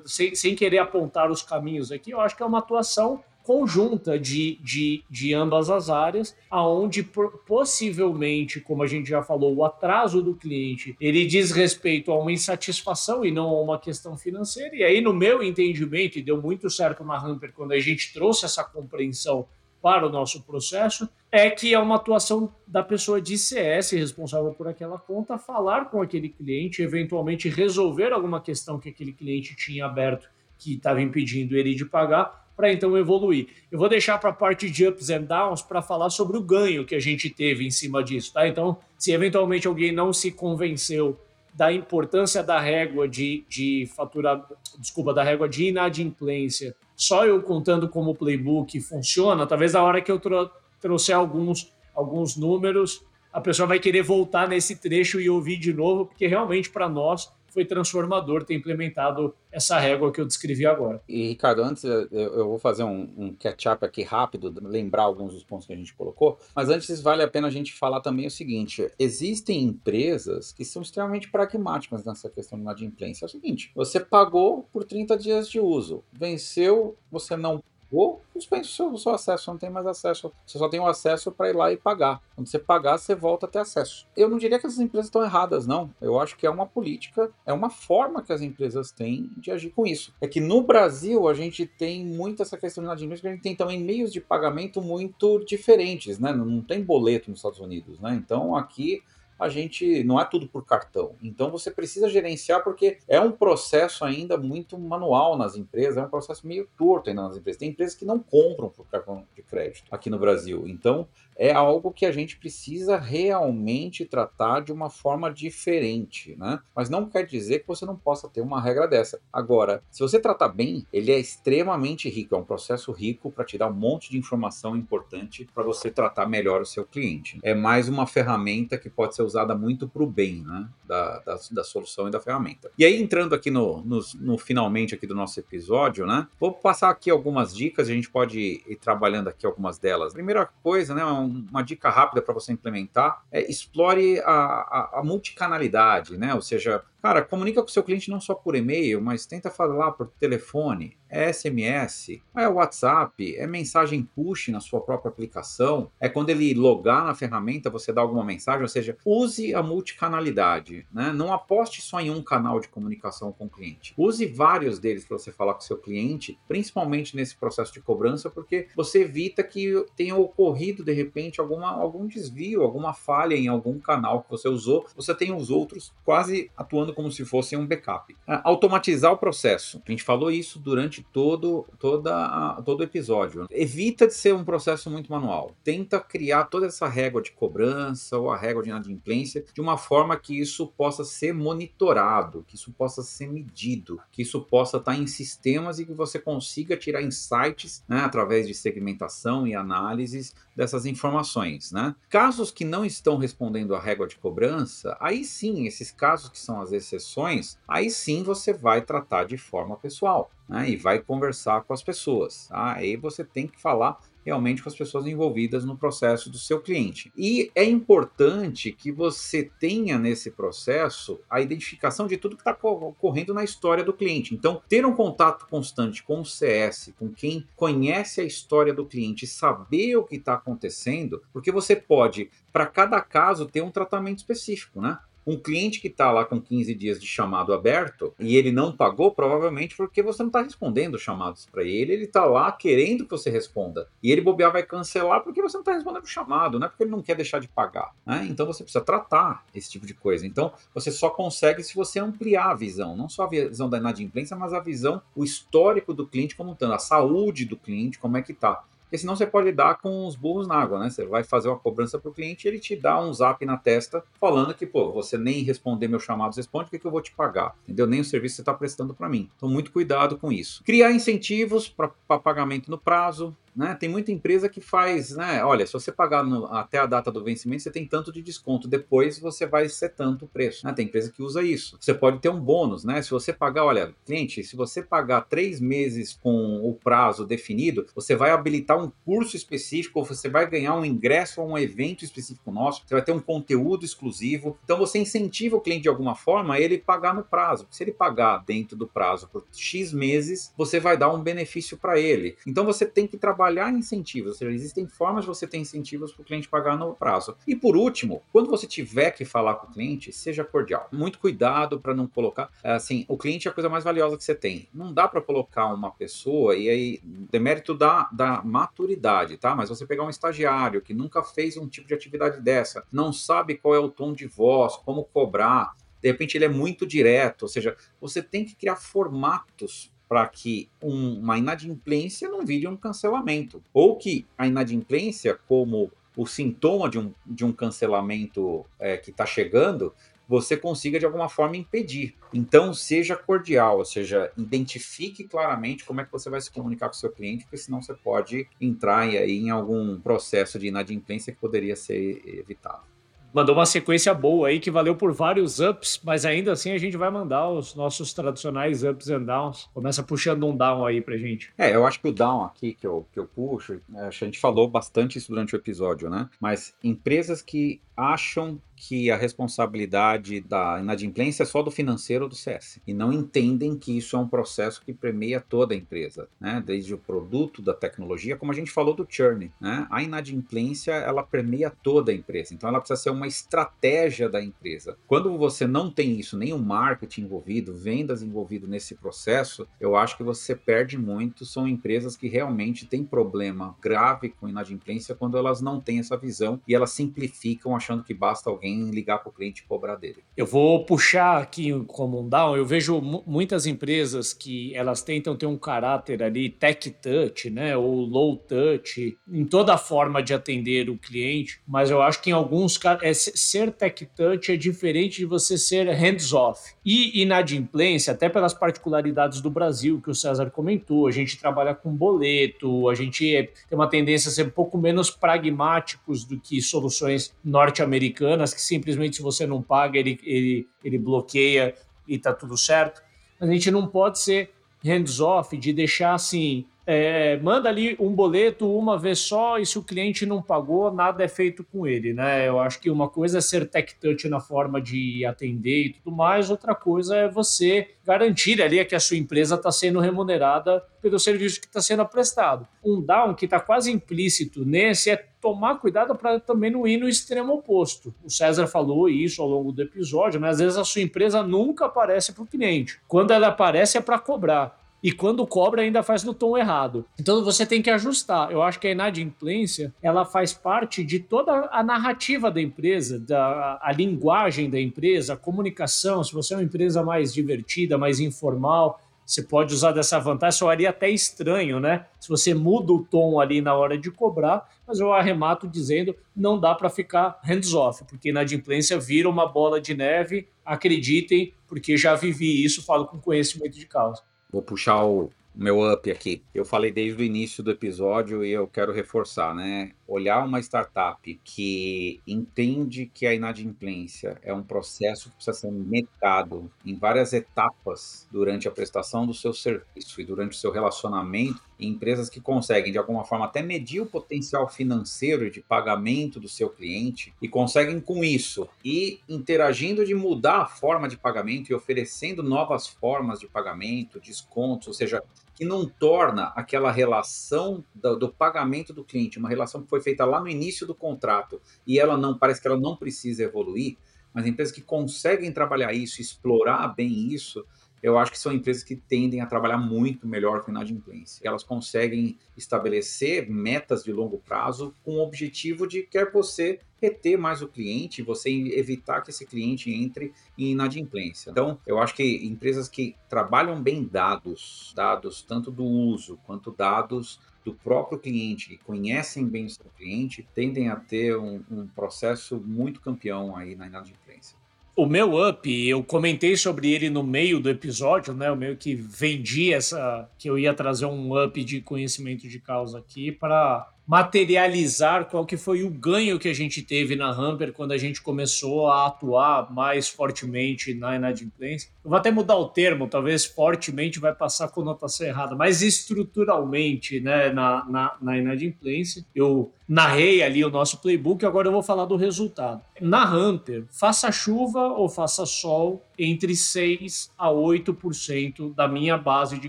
sem, sem querer apontar os caminhos aqui, eu acho que é uma atuação conjunta de, de, de ambas as áreas, aonde possivelmente, como a gente já falou, o atraso do cliente ele diz respeito a uma insatisfação e não a uma questão financeira. E aí, no meu entendimento, e deu muito certo na Hamper quando a gente trouxe essa compreensão para o nosso processo, é que é uma atuação da pessoa de CS responsável por aquela conta falar com aquele cliente, eventualmente resolver alguma questão que aquele cliente tinha aberto que estava impedindo ele de pagar para então evoluir. Eu vou deixar para a parte de ups and downs para falar sobre o ganho que a gente teve em cima disso, tá? Então, se eventualmente alguém não se convenceu da importância da régua de, de faturar, desculpa, da régua de inadimplência, só eu contando como playbook funciona, talvez na hora que eu tro trouxer alguns, alguns números, a pessoa vai querer voltar nesse trecho e ouvir de novo, porque realmente para nós foi transformador ter implementado essa régua que eu descrevi agora. E, Ricardo, antes eu vou fazer um, um catch-up aqui rápido, lembrar alguns dos pontos que a gente colocou, mas antes vale a pena a gente falar também o seguinte: existem empresas que são extremamente pragmáticas nessa questão de inadimplência. É o seguinte: você pagou por 30 dias de uso, venceu, você não ou suspende o seu, acesso, não tem mais acesso. Você só tem o acesso para ir lá e pagar. Quando você pagar, você volta a ter acesso. Eu não diria que essas empresas estão erradas, não. Eu acho que é uma política, é uma forma que as empresas têm de agir com isso. É que no Brasil a gente tem muito essa questão de inadimplência, a gente tem também meios de pagamento muito diferentes, né? Não tem boleto nos Estados Unidos, né? Então aqui a gente não é tudo por cartão. Então você precisa gerenciar porque é um processo ainda muito manual nas empresas, é um processo meio torto ainda nas empresas. Tem empresas que não compram por cartão de crédito aqui no Brasil. Então é algo que a gente precisa realmente tratar de uma forma diferente, né? Mas não quer dizer que você não possa ter uma regra dessa. Agora, se você tratar bem, ele é extremamente rico, é um processo rico para te dar um monte de informação importante para você tratar melhor o seu cliente. É mais uma ferramenta que pode ser usada muito para o bem, né? Da, da, da, solução e da ferramenta. E aí, entrando aqui no, no, no, finalmente aqui do nosso episódio, né? Vou passar aqui algumas dicas, a gente pode ir trabalhando aqui algumas delas. Primeira coisa, né? uma dica rápida para você implementar é explore a, a, a multicanalidade, né? Ou seja, Cara, comunica com seu cliente não só por e-mail, mas tenta falar por telefone, é SMS, é WhatsApp, é mensagem push na sua própria aplicação, é quando ele logar na ferramenta você dá alguma mensagem, ou seja, use a multicanalidade, né? Não aposte só em um canal de comunicação com o cliente. Use vários deles para você falar com seu cliente, principalmente nesse processo de cobrança, porque você evita que tenha ocorrido de repente alguma, algum desvio, alguma falha em algum canal que você usou, você tem os outros quase atuando como se fosse um backup. Ah, automatizar o processo. A gente falou isso durante todo, toda todo o episódio. Evita de ser um processo muito manual. Tenta criar toda essa régua de cobrança ou a régua de inadimplência de uma forma que isso possa ser monitorado, que isso possa ser medido, que isso possa estar em sistemas e que você consiga tirar insights né, através de segmentação e análises dessas informações. Né? Casos que não estão respondendo à régua de cobrança, aí sim, esses casos que são às vezes exceções, aí sim você vai tratar de forma pessoal né, e vai conversar com as pessoas. Tá? Aí você tem que falar realmente com as pessoas envolvidas no processo do seu cliente. E é importante que você tenha nesse processo a identificação de tudo que está ocorrendo na história do cliente. Então, ter um contato constante com o CS, com quem conhece a história do cliente, saber o que está acontecendo, porque você pode, para cada caso, ter um tratamento específico, né? Um cliente que está lá com 15 dias de chamado aberto e ele não pagou, provavelmente porque você não está respondendo chamados para ele, ele está lá querendo que você responda. E ele bobear vai cancelar porque você não está respondendo o chamado, não é porque ele não quer deixar de pagar. Né? Então você precisa tratar esse tipo de coisa. Então você só consegue se você ampliar a visão, não só a visão da inadimplência, mas a visão, o histórico do cliente como tanto, a saúde do cliente, como é que está. Porque senão você pode dar com os burros na água, né? Você vai fazer uma cobrança para o cliente e ele te dá um zap na testa falando que, pô, você nem responder meus chamados responde, o que, que eu vou te pagar? Entendeu? Nem o serviço você está prestando para mim. Então, muito cuidado com isso. Criar incentivos para pagamento no prazo, né? Tem muita empresa que faz, né? Olha, se você pagar no, até a data do vencimento, você tem tanto de desconto. Depois você vai ser tanto o preço. Né? Tem empresa que usa isso. Você pode ter um bônus, né? Se você pagar, olha, cliente, se você pagar três meses com o prazo definido, você vai habilitar um curso específico, ou você vai ganhar um ingresso a um evento específico nosso, você vai ter um conteúdo exclusivo. Então você incentiva o cliente de alguma forma a ele pagar no prazo. Se ele pagar dentro do prazo por X meses, você vai dar um benefício para ele. Então você tem que trabalhar trabalhar incentivos, ou seja, existem formas de você ter incentivos para o cliente pagar no prazo. E por último, quando você tiver que falar com o cliente, seja cordial. Muito cuidado para não colocar, assim, o cliente é a coisa mais valiosa que você tem. Não dá para colocar uma pessoa e aí demérito da, da maturidade, tá? Mas você pegar um estagiário que nunca fez um tipo de atividade dessa, não sabe qual é o tom de voz, como cobrar, de repente ele é muito direto, ou seja, você tem que criar formatos para que um, uma inadimplência não vire um cancelamento. Ou que a inadimplência, como o sintoma de um, de um cancelamento é, que está chegando, você consiga de alguma forma impedir. Então, seja cordial, ou seja, identifique claramente como é que você vai se comunicar com o seu cliente, porque senão você pode entrar aí em algum processo de inadimplência que poderia ser evitado mandou uma sequência boa aí que valeu por vários ups, mas ainda assim a gente vai mandar os nossos tradicionais ups and downs. Começa puxando um down aí pra gente. É, eu acho que o down aqui que eu, que eu puxo, a gente falou bastante isso durante o episódio, né? Mas empresas que acham que a responsabilidade da inadimplência é só do financeiro do CS e não entendem que isso é um processo que permeia toda a empresa, né? Desde o produto da tecnologia, como a gente falou do churn, né? A inadimplência ela permeia toda a empresa, então ela precisa ser uma estratégia da empresa. Quando você não tem isso, nem o marketing envolvido, vendas envolvido nesse processo, eu acho que você perde muito. São empresas que realmente têm problema grave com inadimplência quando elas não têm essa visão e elas simplificam achando achando que basta alguém ligar para o cliente e cobrar dele. Eu vou puxar aqui como um down. Eu vejo muitas empresas que elas tentam ter um caráter ali tech touch, né, ou low touch, em toda a forma de atender o cliente. Mas eu acho que em alguns casos é, ser tech touch é diferente de você ser hands off. E inadimplência, até pelas particularidades do Brasil que o César comentou, a gente trabalha com boleto, a gente é, tem uma tendência a ser um pouco menos pragmáticos do que soluções norte-americanas, que simplesmente se você não paga, ele, ele, ele bloqueia e tá tudo certo. A gente não pode ser hands-off de deixar assim, é, manda ali um boleto uma vez só e se o cliente não pagou, nada é feito com ele, né? Eu acho que uma coisa é ser tech touch na forma de atender e tudo mais, outra coisa é você garantir ali que a sua empresa está sendo remunerada pelo serviço que está sendo prestado. Um down que está quase implícito nesse é tomar cuidado para também não ir no extremo oposto. O César falou isso ao longo do episódio, mas às vezes a sua empresa nunca aparece para o cliente. Quando ela aparece é para cobrar e quando cobra ainda faz no tom errado. Então você tem que ajustar. Eu acho que a inadimplência ela faz parte de toda a narrativa da empresa, da a linguagem da empresa, a comunicação. Se você é uma empresa mais divertida, mais informal, você pode usar dessa vantagem, soaria até estranho, né? Se você muda o tom ali na hora de cobrar, mas eu arremato dizendo não dá para ficar hands-off, porque inadimplência vira uma bola de neve, acreditem, porque já vivi isso, falo com conhecimento de causa. Vou puxar o meu up aqui. Eu falei desde o início do episódio e eu quero reforçar, né? olhar uma startup que entende que a inadimplência é um processo que precisa ser metado em várias etapas durante a prestação do seu serviço e durante o seu relacionamento, empresas que conseguem de alguma forma até medir o potencial financeiro de pagamento do seu cliente e conseguem com isso e interagindo de mudar a forma de pagamento e oferecendo novas formas de pagamento, descontos, ou seja, que não torna aquela relação do, do, pagamento do cliente, uma relação que foi feita lá no início do contrato e ela não parece que ela não precisa evoluir, mas empresas que conseguem trabalhar isso, explorar bem isso, eu acho que são empresas que tendem a trabalhar muito melhor com inadimplência. Elas conseguem estabelecer metas de longo prazo com o objetivo de quer você reter mais o cliente, você evitar que esse cliente entre em inadimplência. Então, eu acho que empresas que trabalham bem dados, dados tanto do uso quanto dados do próprio cliente, que conhecem bem o seu cliente, tendem a ter um, um processo muito campeão aí na inadimplência. O meu up, eu comentei sobre ele no meio do episódio, né? Eu meio que vendi essa que eu ia trazer um up de conhecimento de causa aqui para materializar qual que foi o ganho que a gente teve na Hamper quando a gente começou a atuar mais fortemente na inadimplência. Eu vou até mudar o termo, talvez fortemente vai passar a conotação errada, mas estruturalmente né, na, na, na inadimplência. Eu narrei ali o nosso playbook, agora eu vou falar do resultado. Na Hunter, faça chuva ou faça sol, entre 6 a 8% da minha base de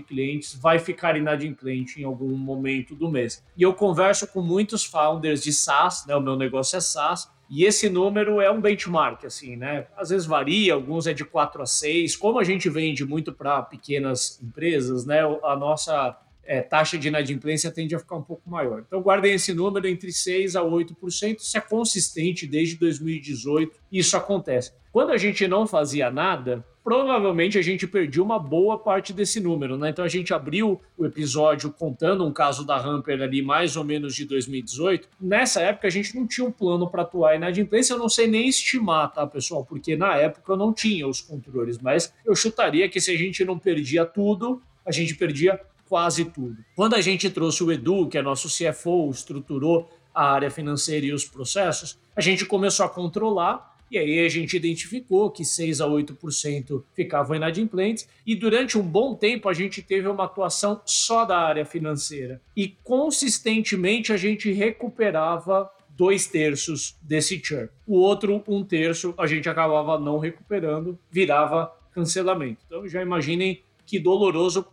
clientes vai ficar inadimplente em algum momento do mês. E eu converso com muitos founders de SaaS, né? O meu negócio é SaaS, e esse número é um benchmark, assim, né? Às vezes varia, alguns é de 4 a 6. Como a gente vende muito para pequenas empresas, né? A nossa é, taxa de inadimplência tende a ficar um pouco maior. Então, guardem esse número entre 6% a 8%. Isso é consistente desde 2018, isso acontece. Quando a gente não fazia nada, provavelmente a gente perdia uma boa parte desse número, né? Então a gente abriu o episódio contando um caso da Hamper ali mais ou menos de 2018. Nessa época a gente não tinha um plano para atuar inadimplência, eu não sei nem estimar, tá, pessoal? Porque na época eu não tinha os controles, mas eu chutaria que se a gente não perdia tudo, a gente perdia quase tudo. Quando a gente trouxe o Edu, que é nosso CFO, estruturou a área financeira e os processos, a gente começou a controlar e aí a gente identificou que 6 a 8% ficavam inadimplentes e durante um bom tempo a gente teve uma atuação só da área financeira e consistentemente a gente recuperava dois terços desse churn. O outro, um terço, a gente acabava não recuperando, virava cancelamento. Então já imaginem que doloroso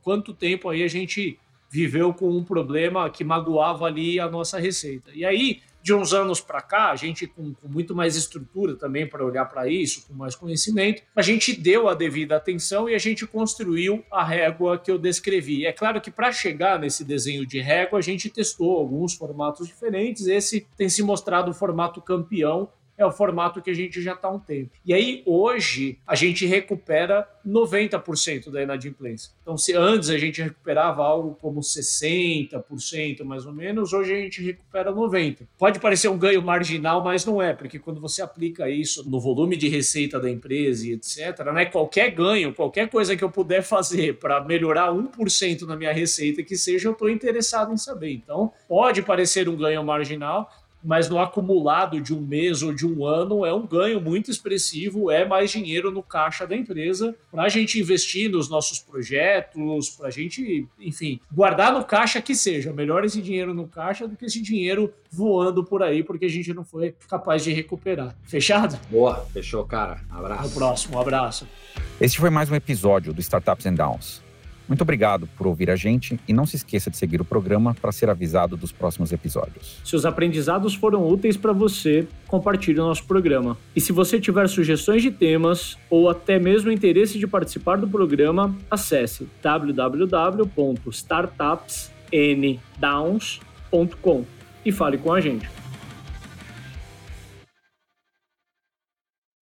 quanto tempo aí a gente viveu com um problema que magoava ali a nossa receita. E aí, De uns anos para cá, a gente com, com, muito mais estrutura também para olhar para isso, com mais conhecimento, a gente deu a devida atenção e a gente construiu a régua que eu descrevi. É claro que para chegar nesse desenho de régua, a gente testou alguns formatos diferentes. Esse tem se mostrado o formato campeão é o formato que a gente já está há um tempo. E aí, hoje, a gente recupera 90% da inadimplência. Então, se antes a gente recuperava algo como 60%, mais ou menos, hoje a gente recupera 90%. Pode parecer um ganho marginal, mas não é, porque quando você aplica isso no volume de receita da empresa e etc., né, qualquer ganho, qualquer coisa que eu puder fazer para melhorar 1% na minha receita que seja, eu estou interessado em saber. Então, pode parecer um ganho marginal, mas no acumulado de um mês ou de um ano é um ganho muito expressivo, é mais dinheiro no caixa da empresa para a gente investir nos nossos projetos, para a gente, enfim, guardar no caixa que seja. Melhor esse dinheiro no caixa do que esse dinheiro voando por aí, porque a gente não foi capaz de recuperar. Fechado? Boa, fechou, cara. Abraço. Até o próximo, um abraço. Este foi mais um episódio do Startups and Downs. Muito obrigado por ouvir a gente e não se esqueça de seguir o programa para ser avisado dos próximos episódios. Se os aprendizados foram úteis para você, compartilhe o nosso programa. E se você tiver sugestões de temas ou até mesmo interesse de participar do programa, acesse www.startupsndowns.com e fale com a gente.